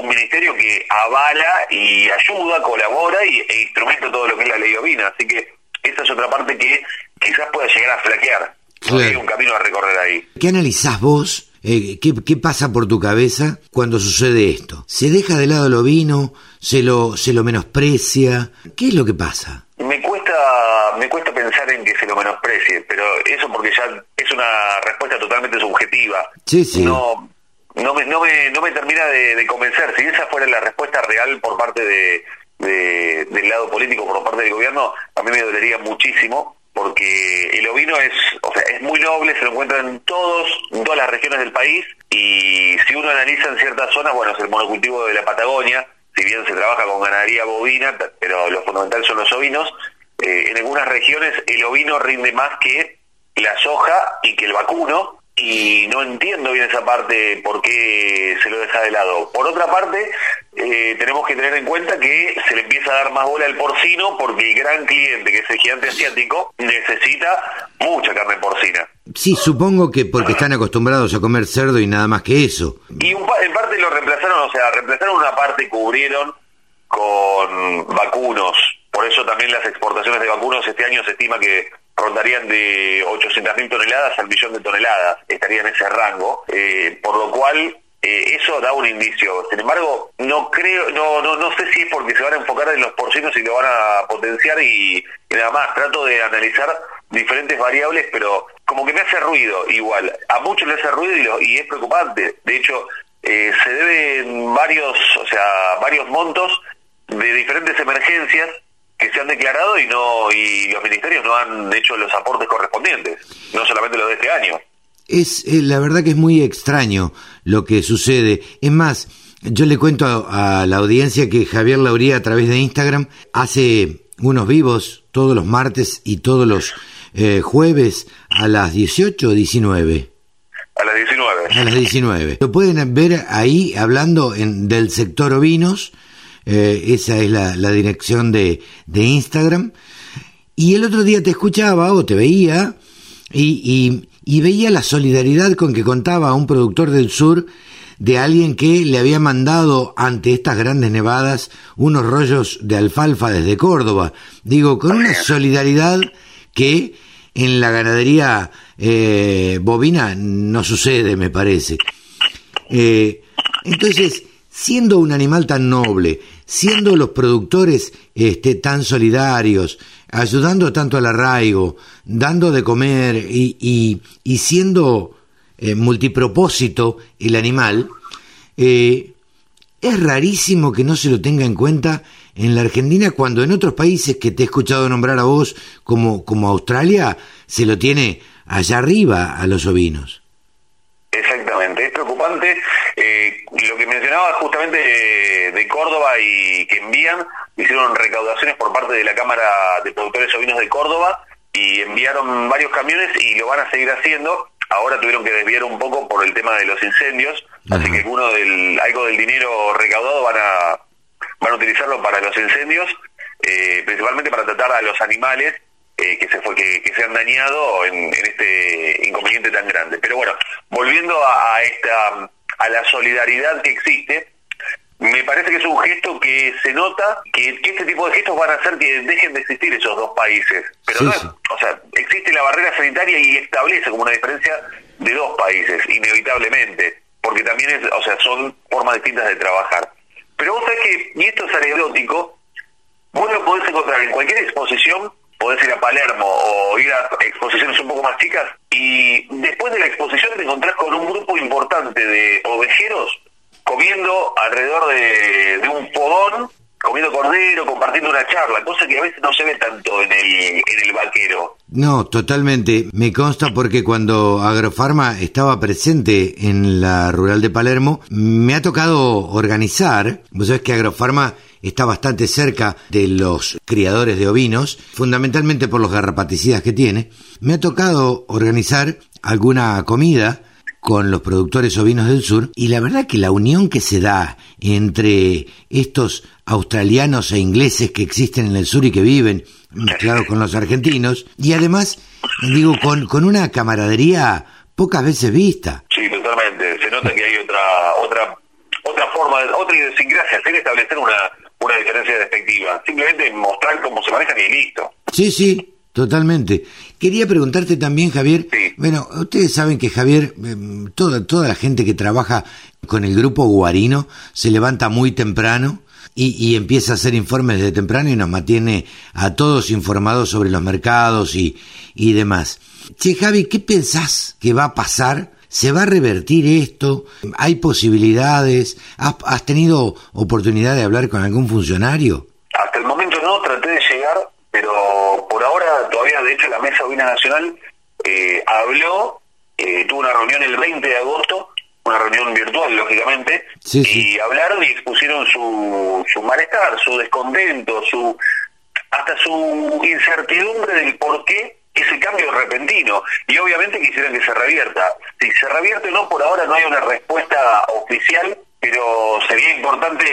un ministerio que avala y ayuda, colabora y, e instrumenta todo lo que es la ley ovina. Así que esa es otra parte que quizás pueda llegar a flaquear. Claro. Hay un camino a recorrer ahí. ¿Qué analizás vos? Eh, ¿qué, ¿Qué pasa por tu cabeza cuando sucede esto? ¿Se deja de lado el ovino? ¿Se lo, se lo menosprecia? ¿Qué es lo que pasa? Me cuesta, me cuesta pensar en que se lo menosprecie, pero eso porque ya es una respuesta totalmente subjetiva. Sí, sí. No, no me, no me, no me termina de, de convencer. Si esa fuera la respuesta real por parte de, de- del lado político, por parte del gobierno, a mí me dolería muchísimo porque el ovino es, o sea, es muy noble, se lo encuentra en todos, en todas las regiones del país y si uno analiza en ciertas zonas, bueno, es el monocultivo de la Patagonia, si bien se trabaja con ganadería bovina, pero lo fundamental son los ovinos, eh, en algunas regiones el ovino rinde más que la soja y que el vacuno y no entiendo bien esa parte por qué se lo deja de lado. Por otra parte, eh, tenemos que tener en cuenta que se le empieza a dar más bola al porcino porque el gran cliente, que es el gigante asiático, necesita mucha carne porcina. Sí, supongo que porque están acostumbrados a comer cerdo y nada más que eso. Y un pa- en parte lo reemplazaron, o sea, reemplazaron una parte, cubrieron con vacunos. Por eso también las exportaciones de vacunos este año se estima que rondarían de 800.000 toneladas al millón de toneladas, estaría en ese rango, eh, por lo cual eh, eso da un indicio. Sin embargo, no creo, no, no, no sé si es porque se van a enfocar en los porcinos y lo van a potenciar y, nada más. Trato de analizar diferentes variables, pero como que me hace ruido igual. A muchos les hace ruido y, es preocupante. De hecho, eh, se deben varios, o sea, varios montos de diferentes emergencias que se han declarado y no y los ministerios no han hecho los aportes correspondientes, no solamente los de este año. Es eh, la verdad que es muy extraño lo que sucede. Es más, yo le cuento a, la audiencia que Javier Lauría a través de Instagram hace unos vivos todos los martes y todos los eh, jueves a las 18 o 19. A las 19. A las 19. Lo pueden ver ahí hablando en, del sector ovinos. Eh, esa es la, dirección de, Instagram. Y el otro día te escuchaba o te veía y, y veía la solidaridad con que contaba un productor del sur de alguien que le había mandado ante estas grandes nevadas unos rollos de alfalfa desde Córdoba. Digo, con una solidaridad que en la ganadería eh, bovina no sucede, me parece. Eh, entonces, siendo un animal tan noble, siendo los productores este, tan solidarios, ayudando tanto al arraigo, dando de comer y, y, siendo eh, multipropósito el animal, eh, es rarísimo que no se lo tenga en cuenta en la Argentina cuando en otros países que te he escuchado nombrar a vos como, como Australia se lo tiene allá arriba a los ovinos. Exactamente, es preocupante eh, lo que mencionaba justamente de Córdoba y que envían hicieron recaudaciones por parte de la Cámara de Productores Ovinos de Córdoba y enviaron varios camiones y lo van a seguir haciendo. Ahora tuvieron que desviar un poco por el tema de los incendios, así que alguno del, algo del dinero recaudado van a, van a utilizarlo para los incendios, eh, principalmente para tratar a los animales eh, que se fue que, se han dañado en, este inconveniente tan grande. Pero bueno, volviendo a, a esta a la solidaridad que existe, me parece que es un gesto que se nota que, este tipo de gestos van a hacer que dejen de existir esos dos países. Pero no o sea, existe la barrera sanitaria y establece como una diferencia de dos países, inevitablemente, porque también es, o sea, son formas distintas de trabajar. Pero vos sabés que, y esto es anecdótico, vos lo podés encontrar en cualquier exposición, podés ir a Palermo o ir a exposiciones un poco más chicas, y después de la exposición te encontrás con un grupo importante de ovejeros comiendo alrededor de, un fogón, comiendo cordero, compartiendo una charla, cosa que a veces no se ve tanto en el, en el vaquero. No, totalmente. Me consta porque cuando Agrofarma estaba presente en la rural de Palermo, me ha tocado organizar, vos sabés que Agrofarma está bastante cerca de los criadores de ovinos, fundamentalmente por los garrapaticidas que tiene, me ha tocado organizar alguna comida con los productores ovinos del sur y la verdad que la unión que se da entre estos australianos e ingleses que existen en el sur y que viven mezclados con los argentinos y además digo con, con una camaradería pocas veces vista. Sí, totalmente. Se nota que hay otra otra otra forma, otra idiosincrasia, sin establecer una, diferencia despectiva. Simplemente mostrar cómo se manejan y listo. Sí, sí, Totalmente. Quería preguntarte también, Javier. Bueno, ustedes saben que Javier, em, toda, toda la gente que trabaja con el grupo Guarino se levanta muy temprano y, empieza a hacer informes de temprano y nos mantiene a todos informados sobre los mercados y, y demás. Che, Javi, ¿qué pensás que va a pasar? ¿Se va a revertir esto? ¿Hay posibilidades? ¿Has, has tenido oportunidad de hablar con algún funcionario? Hasta el momento no, traté de llegar pero por ahora todavía, de hecho, la Mesa Ovina Nacional eh, habló, eh, tuvo una reunión el 20 de agosto, una reunión virtual, lógicamente, y hablaron y expusieron su, su malestar, su descontento, su hasta su incertidumbre del por qué ese cambio repentino. Y obviamente quisieran que se revierta. Si se revierte o no, por ahora no hay una respuesta oficial pero sería importante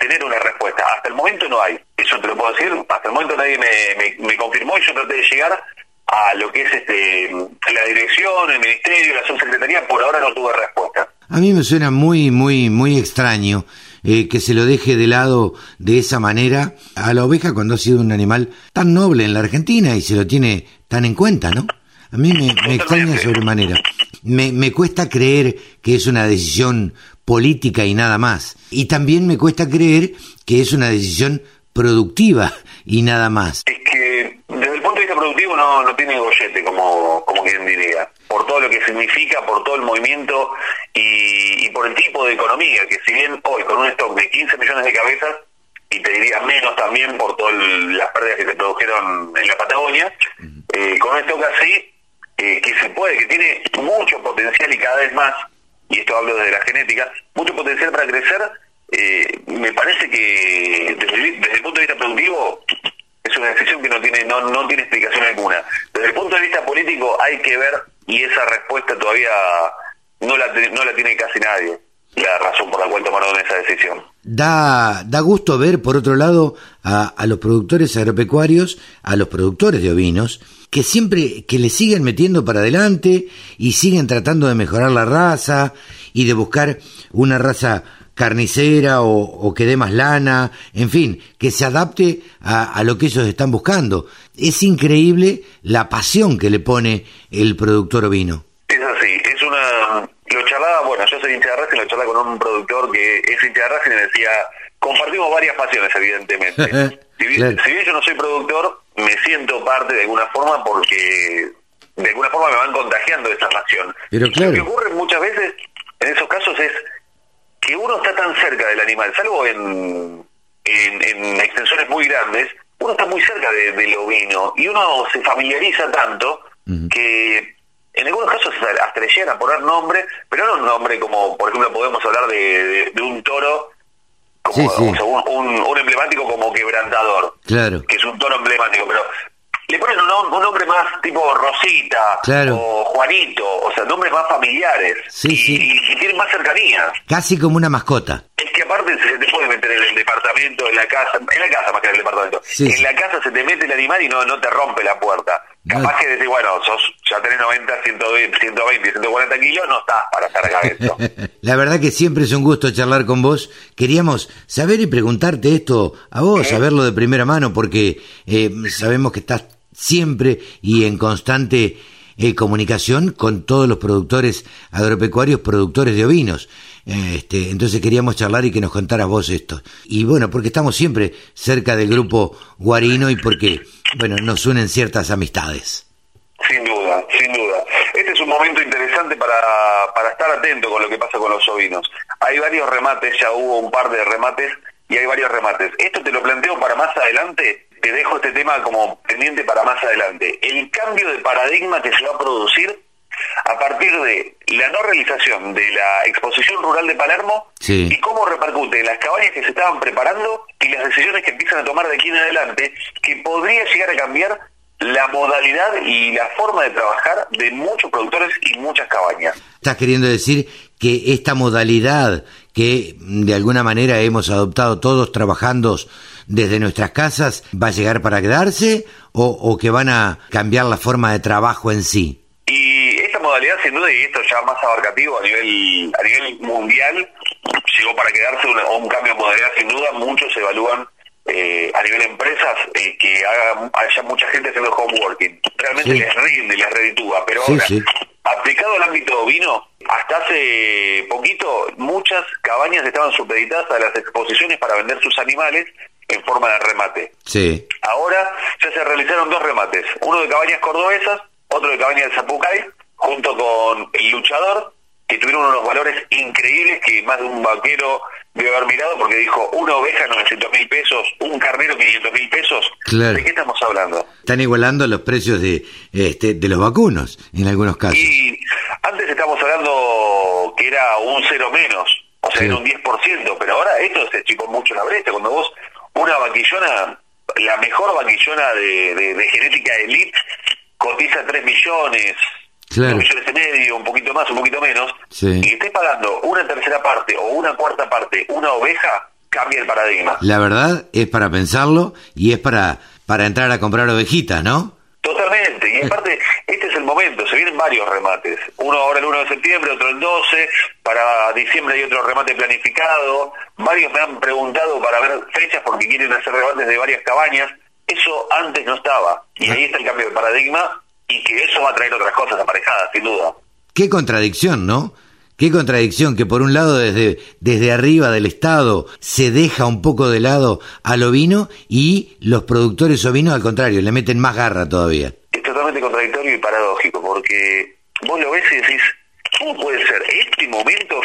tener una respuesta. Hasta el momento no hay, eso te lo puedo decir, hasta el momento nadie me, me, confirmó y yo traté de llegar a lo que es este la dirección, el ministerio, la subsecretaría, por ahora no tuve respuesta. A mí me suena muy, muy, muy extraño eh, que se lo deje de lado de esa manera a la oveja cuando ha sido un animal tan noble en la Argentina y se lo tiene tan en cuenta, ¿no? A mí me, me extraña sobremanera. Me, me cuesta creer que es una decisión política y nada más. Y también me cuesta creer que es una decisión productiva y nada más. Es que desde el punto de vista productivo no, no tiene gollete, como, como quien diría. Por todo lo que significa, por todo el movimiento y, y por el tipo de economía, que si bien hoy con un stock de 15 millones de cabezas, y te diría menos también por todas las pérdidas que se produjeron en la Patagonia, eh, con un stock así, eh, que se puede, que tiene mucho potencial y cada vez más, y esto hablo de la genética, mucho potencial para crecer, eh, me parece que desde, el- desde el punto de vista productivo es una decisión que no tiene no, no tiene explicación alguna. Desde el punto de vista político hay que ver, y esa respuesta todavía no la, no la tiene casi nadie, la razón por la cual tomaron esa decisión. Da, da gusto ver, por otro lado, a, los productores agropecuarios, a los productores de ovinos, que siempre, que le siguen metiendo para adelante y siguen tratando de mejorar la raza y de buscar una raza carnicera o, o que dé más lana, en fin, que se adapte a, a lo que ellos están buscando. Es increíble la pasión que le pone el productor ovino. Es así, es una... Lo charlaba, bueno, yo soy hincha de Racing, lo charlaba con un productor que es hincha de Racing y me decía, compartimos varias pasiones, evidentemente. [laughs] si, bien, Claro. si bien yo no soy productor, me siento parte de alguna forma porque de alguna forma me van contagiando esa pasión. Pero claro. Lo que ocurre muchas veces en esos casos es que uno está tan cerca del animal, salvo en, en, en extensiones muy grandes, uno está muy cerca de, del ovino y uno se familiariza tanto que en algunos casos hasta le llegan a poner nombre, pero no un nombre como, por ejemplo, podemos hablar de, de- de un toro, como, Sí, sí. o sea, un, un- un emblemático como quebrantador, Claro. que es un toro emblemático, pero le ponen un, un nombre más tipo Rosita Claro. o Juanito, o sea, nombres más familiares Sí, y, y- tienen más cercanía. Casi como una mascota. Es que aparte se te puede meter en el departamento, en la casa, en la casa más que en el departamento. Sí, en la casa se te mete el animal y no, no te rompe la puerta. Capaz que decís, bueno, sos, ya tenés 90, 120, 120, 140 kilos, no estás para acá adentro. [laughs] La verdad que siempre es un gusto charlar con vos. Queríamos saber y preguntarte esto a vos, saberlo de primera mano, porque eh, sabemos que estás siempre y en constante eh, comunicación con todos los productores agropecuarios, productores de ovinos. Este, entonces queríamos charlar y que nos contaras vos esto. Y bueno, porque estamos siempre cerca del grupo Guarino y porque, bueno, nos unen ciertas amistades. Sin duda, sin duda. Este es un momento interesante para, para estar atento con lo que pasa con los ovinos. Hay varios remates, ya hubo un par de remates y hay varios remates. Esto te lo planteo para más adelante, te dejo este tema como pendiente para más adelante. El cambio de paradigma que se va a producir a partir de la no realización de la exposición rural de Palermo Sí. y cómo repercute en las cabañas que se estaban preparando y las decisiones que empiezan a tomar de aquí en adelante, que podría llegar a cambiar la modalidad y la forma de trabajar de muchos productores y muchas cabañas. Estás queriendo decir que esta modalidad que de alguna manera hemos adoptado todos trabajando desde nuestras casas va a llegar para quedarse o, o que van a cambiar la forma de trabajo en sí. Y esta modalidad, sin duda, y esto ya más abarcativo a nivel a nivel mundial, llegó para quedarse una- un cambio de modalidad, sin duda. Muchos evalúan eh, a nivel empresas eh, que haga, haya mucha gente haciendo homeworking. Realmente Sí. les rinde, les reditúa. Pero Sí, ahora, sí. aplicado al ámbito ovino, hasta hace poquito muchas cabañas estaban supeditadas a las exposiciones para vender sus animales en forma de remate. Sí, Ahora ya se realizaron dos remates, uno de cabañas cordobesas, otro de cabañas de Zapucay, junto con el luchador, que tuvieron unos valores increíbles que más de un vaquero debe haber mirado porque dijo una oveja 900 mil pesos, un carnero 500 mil pesos. Claro. ¿De qué estamos hablando? están igualando los precios de, este, de los vacunos en algunos casos. Y antes estamos hablando que era un cero menos, o sea, Sí. era un 10%, pero ahora esto se achicó mucho la brecha. Cuando vos, una vaquillona, la mejor vaquillona de, de- de genética elite, cotiza 3 millones, Claro. 2 millones y medio, un poquito más, un poquito menos, Sí. y estés pagando una tercera parte o una cuarta parte, una oveja, cambia el paradigma. La verdad es para pensarlo y es para, para entrar a comprar ovejitas, ¿no? Totalmente, y aparte, este es el momento, se vienen varios remates. Uno ahora el 1 de septiembre, otro el 12, para diciembre hay otro remate planificado. Varios me han preguntado para ver fechas porque quieren hacer remates de varias cabañas. Eso antes no estaba, y ahí está el cambio de paradigma, y que eso va a traer otras cosas aparejadas, sin duda. Qué contradicción, ¿no? Qué contradicción que por un lado desde, desde arriba del Estado se deja un poco de lado al ovino y los productores ovinos al contrario, le meten más garra todavía. Es totalmente contradictorio y paradójico porque vos lo ves y decís, ¿cómo puede ser este momento?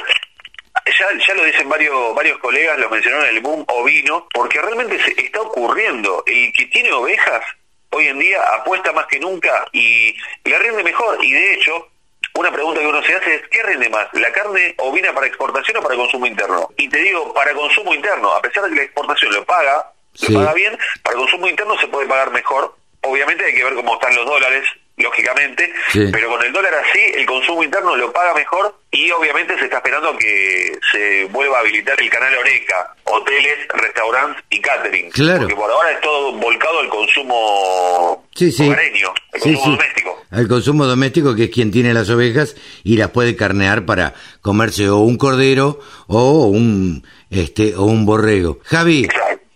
Ya, ya lo dicen varios, varios colegas, lo mencionaron en el boom ovino, porque realmente se está ocurriendo. El que tiene ovejas hoy en día apuesta más que nunca y le rinde mejor. Y de hecho, una pregunta que uno se hace es, ¿qué rinde más? ¿La carne ovina para exportación o para consumo interno? Y te digo, para consumo interno, a pesar de que la exportación lo paga, lo paga bien, para consumo interno se puede pagar mejor. Obviamente hay que ver cómo están los dólares, lógicamente, pero con el dólar así el consumo interno lo paga mejor y obviamente se está esperando que se vuelva a habilitar el canal Oreca, hoteles, restaurantes y catering. Claro. Porque por ahora es todo volcado al consumo sí, sí. hogareño, al consumo doméstico. Al consumo doméstico, que es quien tiene las ovejas y las puede carnear para comerse o un cordero o un este o un borrego. Javi,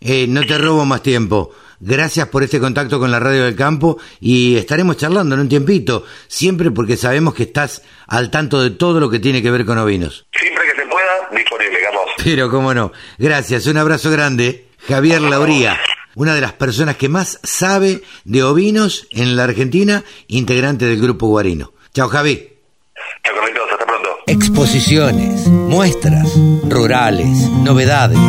eh, no te robo más tiempo. Gracias por este contacto con la Radio del Campo y estaremos charlando en un tiempito, siempre porque sabemos que estás al tanto de todo lo que tiene que ver con ovinos. Siempre que se pueda, disponible, Carlos. Pero cómo no. Gracias, un abrazo grande. Javier Lauría, una de las personas que más sabe de ovinos en la Argentina, integrante del Grupo Guarino. Chao, Javi. Chao, Carlitos, hasta pronto. Exposiciones, muestras, rurales, novedades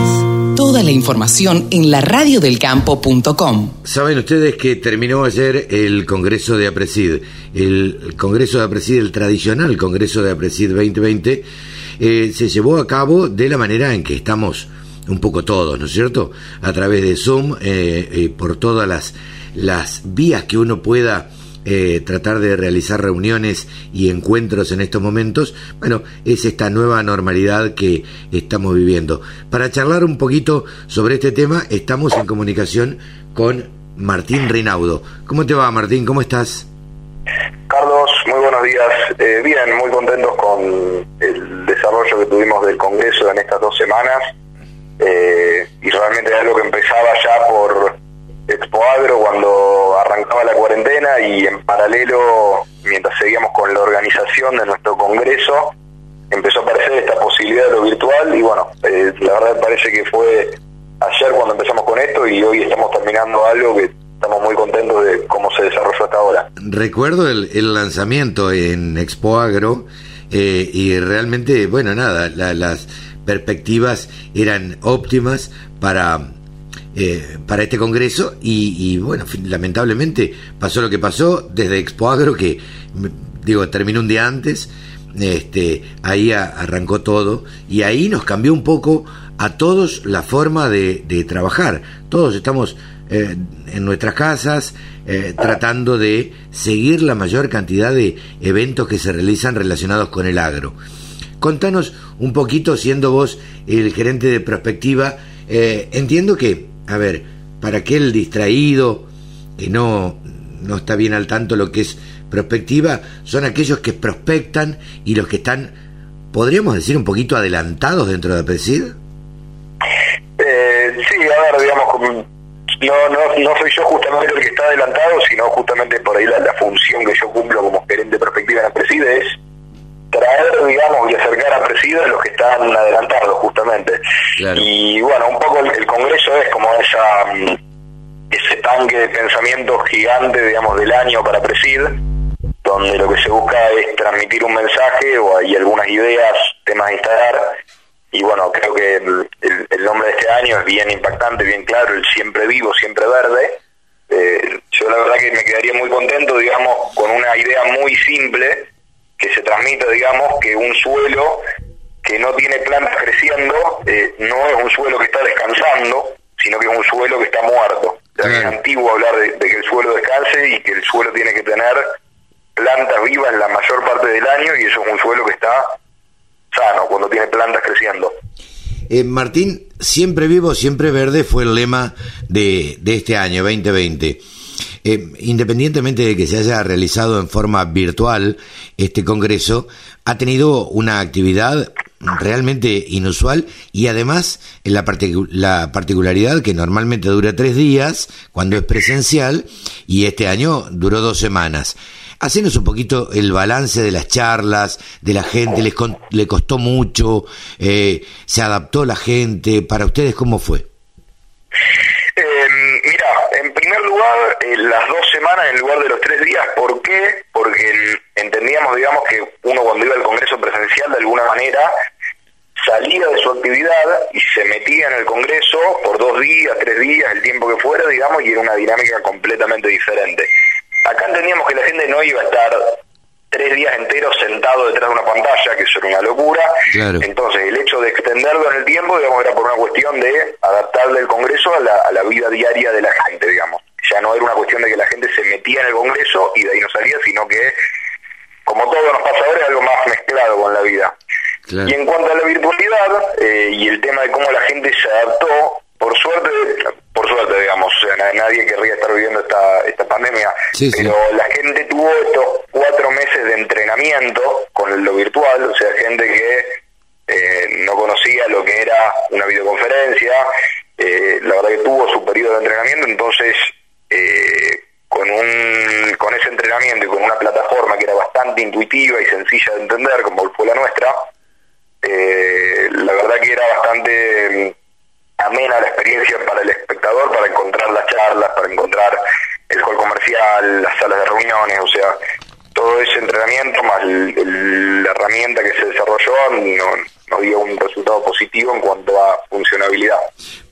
Toda la información en la radiodelcampo.com. Saben ustedes que terminó ayer el Congreso de APRESID, el Congreso de APRESID, el tradicional Congreso de APRESID 2020, eh, se llevó a cabo de la manera en que estamos un poco todos, ¿no es cierto? A través de Zoom, eh, eh, por todas las, las vías que uno pueda eh, tratar de realizar reuniones y encuentros en estos momentos, bueno, es esta nueva normalidad que estamos viviendo. Para charlar un poquito sobre este tema, estamos en comunicación con Martín Rinaudo. ¿Cómo te va, Martín? ¿Cómo estás? Carlos, muy buenos días. Eh, bien, muy contentos con el desarrollo que tuvimos del Congreso en estas dos semanas. Eh, y realmente es algo que empezaba ya por Expo Agro cuando arrancaba la cuarentena y en paralelo, mientras seguíamos con la organización de nuestro congreso, empezó a aparecer esta posibilidad de lo virtual y bueno, eh, la verdad parece que fue ayer cuando empezamos con esto y hoy estamos terminando algo que estamos muy contentos de cómo se desarrolló hasta ahora. Recuerdo el, lanzamiento en Expo Agro eh, y realmente, bueno, nada, las perspectivas eran óptimas para eh, para este congreso y, bueno, lamentablemente pasó lo que pasó desde Expo Agro que digo terminó un día antes, este, ahí arrancó todo y ahí nos cambió un poco a todos la forma de, trabajar. Todos estamos eh, en nuestras casas eh, tratando de seguir la mayor cantidad de eventos que se realizan relacionados con el agro. Contanos un poquito, siendo vos el gerente de prospectiva, entiendo que a ver, para aquel distraído que no, no está bien al tanto lo que es prospectiva, son aquellos que prospectan y los que están, podríamos decir, un poquito adelantados dentro de APECID? Eh, sí, a ver, digamos, no, no, no soy yo justamente el que está adelantado, sino justamente por ahí la, función que yo cumplo como gerente prospectiva en APECID es traer, digamos, y acercar a Presida a los que están adelantados, justamente. Y bueno, un poco el, Congreso es como esa mm, ese tanque de pensamiento gigante, digamos, del año para Presid, donde lo que se busca es transmitir un mensaje o hay algunas ideas, temas a instalar. Y bueno, creo que el, nombre de este año es bien impactante, bien claro, el siempre vivo, siempre verde. Eh, yo la verdad que me quedaría muy contento, digamos, con una idea muy simple, que se transmita, digamos, que un suelo que no tiene plantas creciendo eh, no es un suelo que está descansando, sino que es un suelo que está muerto. Es antiguo hablar de, que el suelo descanse y que el suelo tiene que tener plantas vivas la mayor parte del año y eso es un suelo que está sano cuando tiene plantas creciendo. Eh, Martín, siempre vivo, siempre verde fue el lema de, de este año 2020. eh, independientemente de que se haya realizado en forma virtual este Congreso, ha tenido una actividad realmente inusual y además la, la particularidad que normalmente dura tres días cuando es presencial y este año duró dos semanas. Hacenos un poquito el balance de las charlas, de la gente, les le costó mucho, eh, se adaptó la gente, para ustedes cómo fue. Em, primer lugar, eh, las dos semanas en lugar de los tres días, ¿por qué? Porque entendíamos, digamos, que uno cuando iba al Congreso presencial de alguna manera salía de su actividad y se metía en el Congreso por dos días, tres días, el tiempo que fuera, digamos, y era una dinámica completamente diferente. Acá entendíamos que la gente no iba a estar tres días enteros sentado detrás de una pantalla, que eso era una locura. Entonces, el hecho de extenderlo en el tiempo, digamos, era por una cuestión de adaptarle el Congreso a la, a la vida diaria de la gente, digamos. Ya no era una cuestión de que la gente se metía en el Congreso y de ahí no salía, sino que, como todo nos pasa ahora, es algo más mezclado con la vida. Y en cuanto a la virtualidad eh, y el tema de cómo la gente se adaptó, por suerte, por suerte, digamos, o sea, nadie querría estar viviendo esta, esta pandemia, pero la gente tuvo estos cuatro meses de entrenamiento con lo virtual, o sea, gente que eh, no conocía lo que era una videoconferencia, eh, la verdad que tuvo su periodo de entrenamiento, entonces con un con ese entrenamiento y con una plataforma que era bastante intuitiva y sencilla de entender, como fue la nuestra, eh, la verdad que era bastante amena la experiencia para el espectador, para encontrar las charlas, para encontrar el hall comercial, las salas de reuniones, o sea, todo ese entrenamiento más la herramienta que se desarrolló no, dio un resultado positivo en cuanto a funcionabilidad.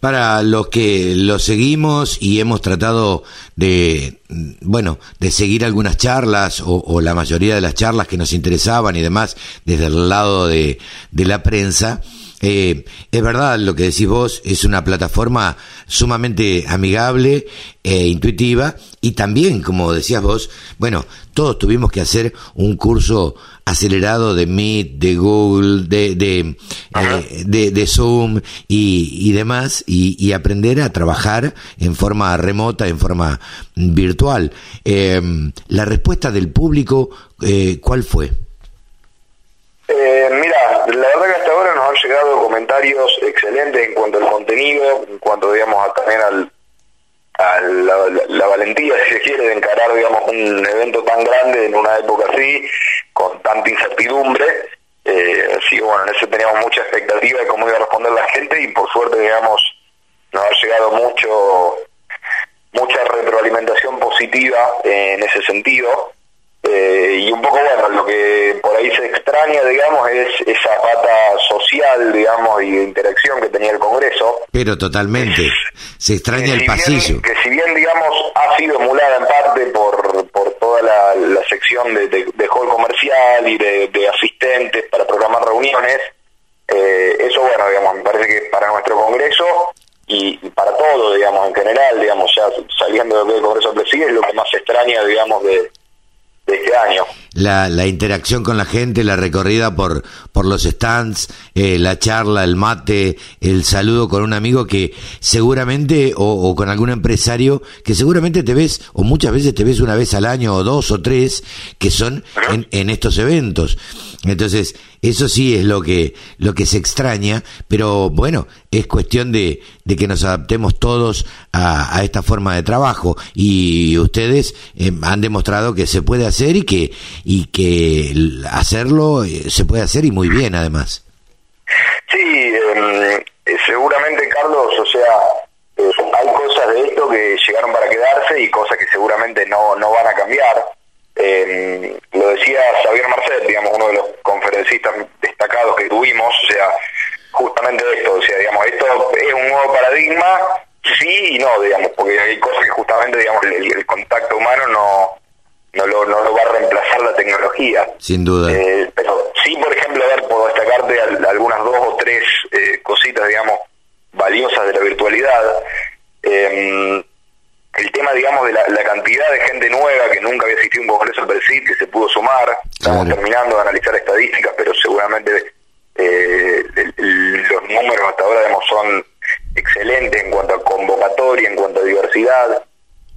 Para los que lo seguimos y hemos tratado de, bueno, de seguir algunas charlas o, la mayoría de las charlas que nos interesaban y demás desde el lado de, de la prensa, eh, es verdad lo que decís vos, es una plataforma sumamente amigable e intuitiva y también, como decías vos, bueno, todos tuvimos que hacer un curso acelerado de Meet, de Google, de, de, eh, de, Zoom y, demás y, aprender a trabajar en forma remota, en forma virtual. Eh, la respuesta del público, ¿cuál fue? mira, la verdad que hasta ahora nos han llegado comentarios excelentes en cuanto al contenido, en cuanto, digamos, a, también al, a la, valentía, si se quiere, de encarar, digamos, un evento tan grande en una época así, con tanta incertidumbre. Eh, así bueno, en eso teníamos mucha expectativa de cómo iba a responder la gente y por suerte, digamos, nos ha llegado mucho mucha retroalimentación positiva en ese sentido. Eh, y un poco, bueno, lo que por ahí se extraña, digamos, es esa pata social, digamos, y de interacción que tenía el Congreso. Pero totalmente, se extraña el pasillo. que si bien, digamos, ha sido emulada en parte por, por toda la, sección de, de, hall comercial y de, asistentes para programar reuniones, eh, eso, bueno, digamos, me parece que para nuestro Congreso y, para todo, digamos, en general, digamos, ya saliendo del Congreso preside, es lo que más se extraña, digamos, de este año. La, la interacción con la gente, la recorrida por, por los stands, eh, la charla, el mate, el saludo con un amigo que seguramente, o, con algún empresario, que seguramente te ves, o muchas veces te ves una vez al año, o dos o tres, que son en, en estos eventos. Entonces, eso sí es lo que, lo que se extraña, pero bueno, es cuestión de, de que nos adaptemos todos a, a, esta forma de trabajo y ustedes eh, han demostrado que se puede hacer y que, y que hacerlo eh, se puede hacer y muy bien además. Sí, em, seguramente Carlos, o sea, eh, hay cosas de esto que llegaron para quedarse y cosas que seguramente no, no van a cambiar. Eh, lo decía Xavier Marcet, digamos, uno de los conferencistas destacados que tuvimos, o sea, justamente esto, o sea, digamos, esto es un nuevo paradigma, sí y no, digamos, porque hay cosas que justamente, digamos, el, contacto humano no, no lo, no lo va a reemplazar la tecnología. Sin duda. Eh, pero sí, por ejemplo, a ver, puedo destacarte algunas dos o tres eh, cositas, digamos, valiosas de la virtualidad. Eh, el tema, digamos, de la, cantidad de gente nueva que nunca había existido un congreso del CID que se pudo sumar. Estamos terminando de analizar estadísticas, pero seguramente eh, los números hasta ahora digamos, son excelentes en cuanto a convocatoria, en cuanto a diversidad.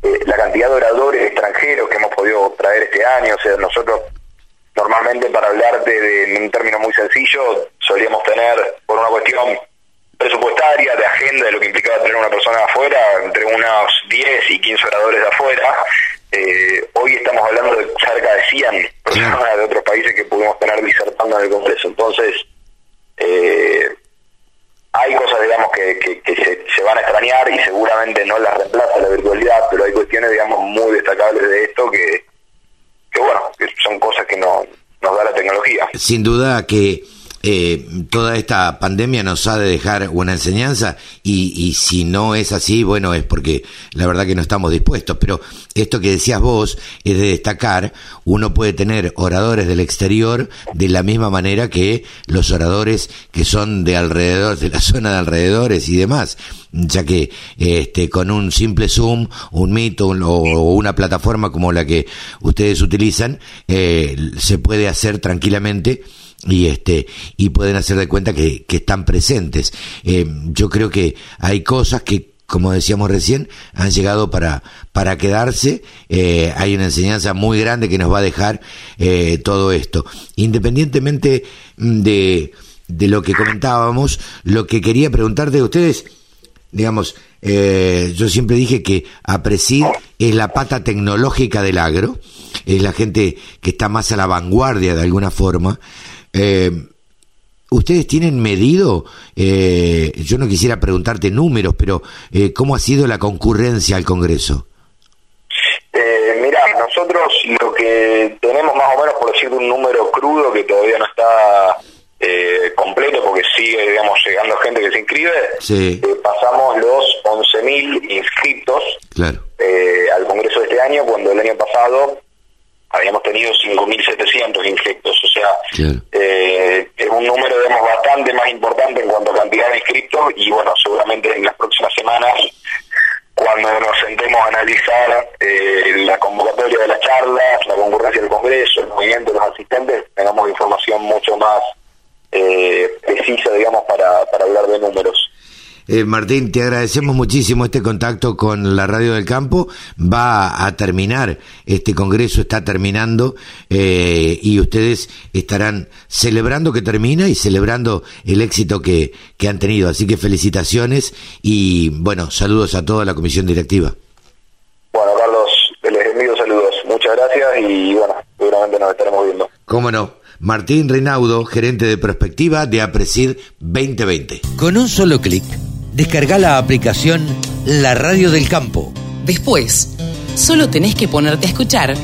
La cantidad de oradores extranjeros que hemos podido traer este año. O sea, nosotros normalmente para hablarte de, en un término muy sencillo, solíamos tener, por una cuestión presupuestaria, de agenda, de lo que implicaba tener una persona de afuera, entre unos 10 y 15 oradores de afuera. Eh, hoy estamos hablando de cerca de 100 personas de otros países que pudimos tener disertando en el Congreso. Entonces, eh, hay cosas, digamos, que, que, se, se, van a extrañar y seguramente no las reemplaza la virtualidad, pero hay cuestiones, digamos, muy destacables de esto que, que bueno, que son cosas que no, nos da la tecnología. Sin duda que eh, toda esta pandemia nos ha de dejar una enseñanza y, y, si no es así, bueno, es porque la verdad que no estamos dispuestos. Pero esto que decías vos es de destacar, uno puede tener oradores del exterior de la misma manera que los oradores que son de alrededor, de la zona de alrededores y demás ya que este, con un simple Zoom, un Meet o, una plataforma como la que ustedes utilizan, eh, se puede hacer tranquilamente y este y pueden hacer de cuenta que, que están presentes. Eh, yo creo que hay cosas que como decíamos recién, han llegado para, para quedarse. Eh, hay una enseñanza muy grande que nos va a dejar eh, todo esto. Independientemente de, de lo que comentábamos, lo que quería preguntarte de ustedes, digamos, eh, yo siempre dije que APRESID es la pata tecnológica del agro, es la gente que está más a la vanguardia de alguna forma. Eh, ¿Ustedes tienen medido, eh, yo no quisiera preguntarte números, pero eh, ¿cómo ha sido la concurrencia al Congreso? Eh, mira, nosotros lo que tenemos más o menos, por decir un número crudo que todavía no está eh, completo porque sigue, digamos, llegando gente que se inscribe, sí. eh, pasamos los 11.000 inscritos claro. eh, al Congreso de este año, cuando el año pasado habíamos tenido 5.700 inscritos, o sea, claro. eh, es un número, digamos, bastante más importante en cuanto a cantidad de inscritos y bueno, seguramente en las próximas semanas, cuando nos sentemos a analizar eh, la convocatoria de las charlas, la concurrencia del Congreso, el movimiento de los asistentes, tengamos información mucho más eh, precisa, digamos, para, para hablar de números. Eh, Martín, te agradecemos muchísimo este contacto con la Radio del Campo. Va a terminar, este congreso está terminando eh, y ustedes estarán celebrando que termina y celebrando el éxito que, que han tenido. Así que felicitaciones y, bueno, saludos a toda la comisión directiva. Bueno, Carlos, les envío saludos. Muchas gracias y, bueno, seguramente nos estaremos viendo. ¿Cómo no? Martín Reinaudo, gerente de prospectiva de APRESID 2020. Con un solo clic, descarga la aplicación La Radio del Campo. Después, solo tenés que ponerte a escuchar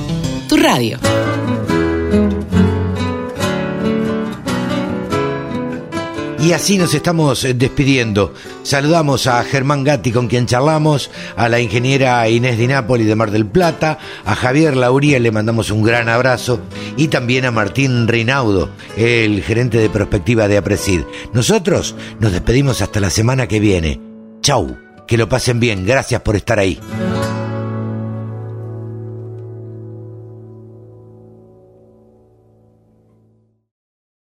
tu radio. Y así nos estamos eh, despidiendo. Saludamos a Germán Gatti con quien charlamos, a la ingeniera Inés Di Napoli de Mar del Plata, a Javier Lauría le mandamos un gran abrazo y también a Martín Reinaudo, el gerente de prospectiva de Apresid. Nosotros nos despedimos hasta la semana que viene. Chau, que lo pasen bien, gracias por estar ahí.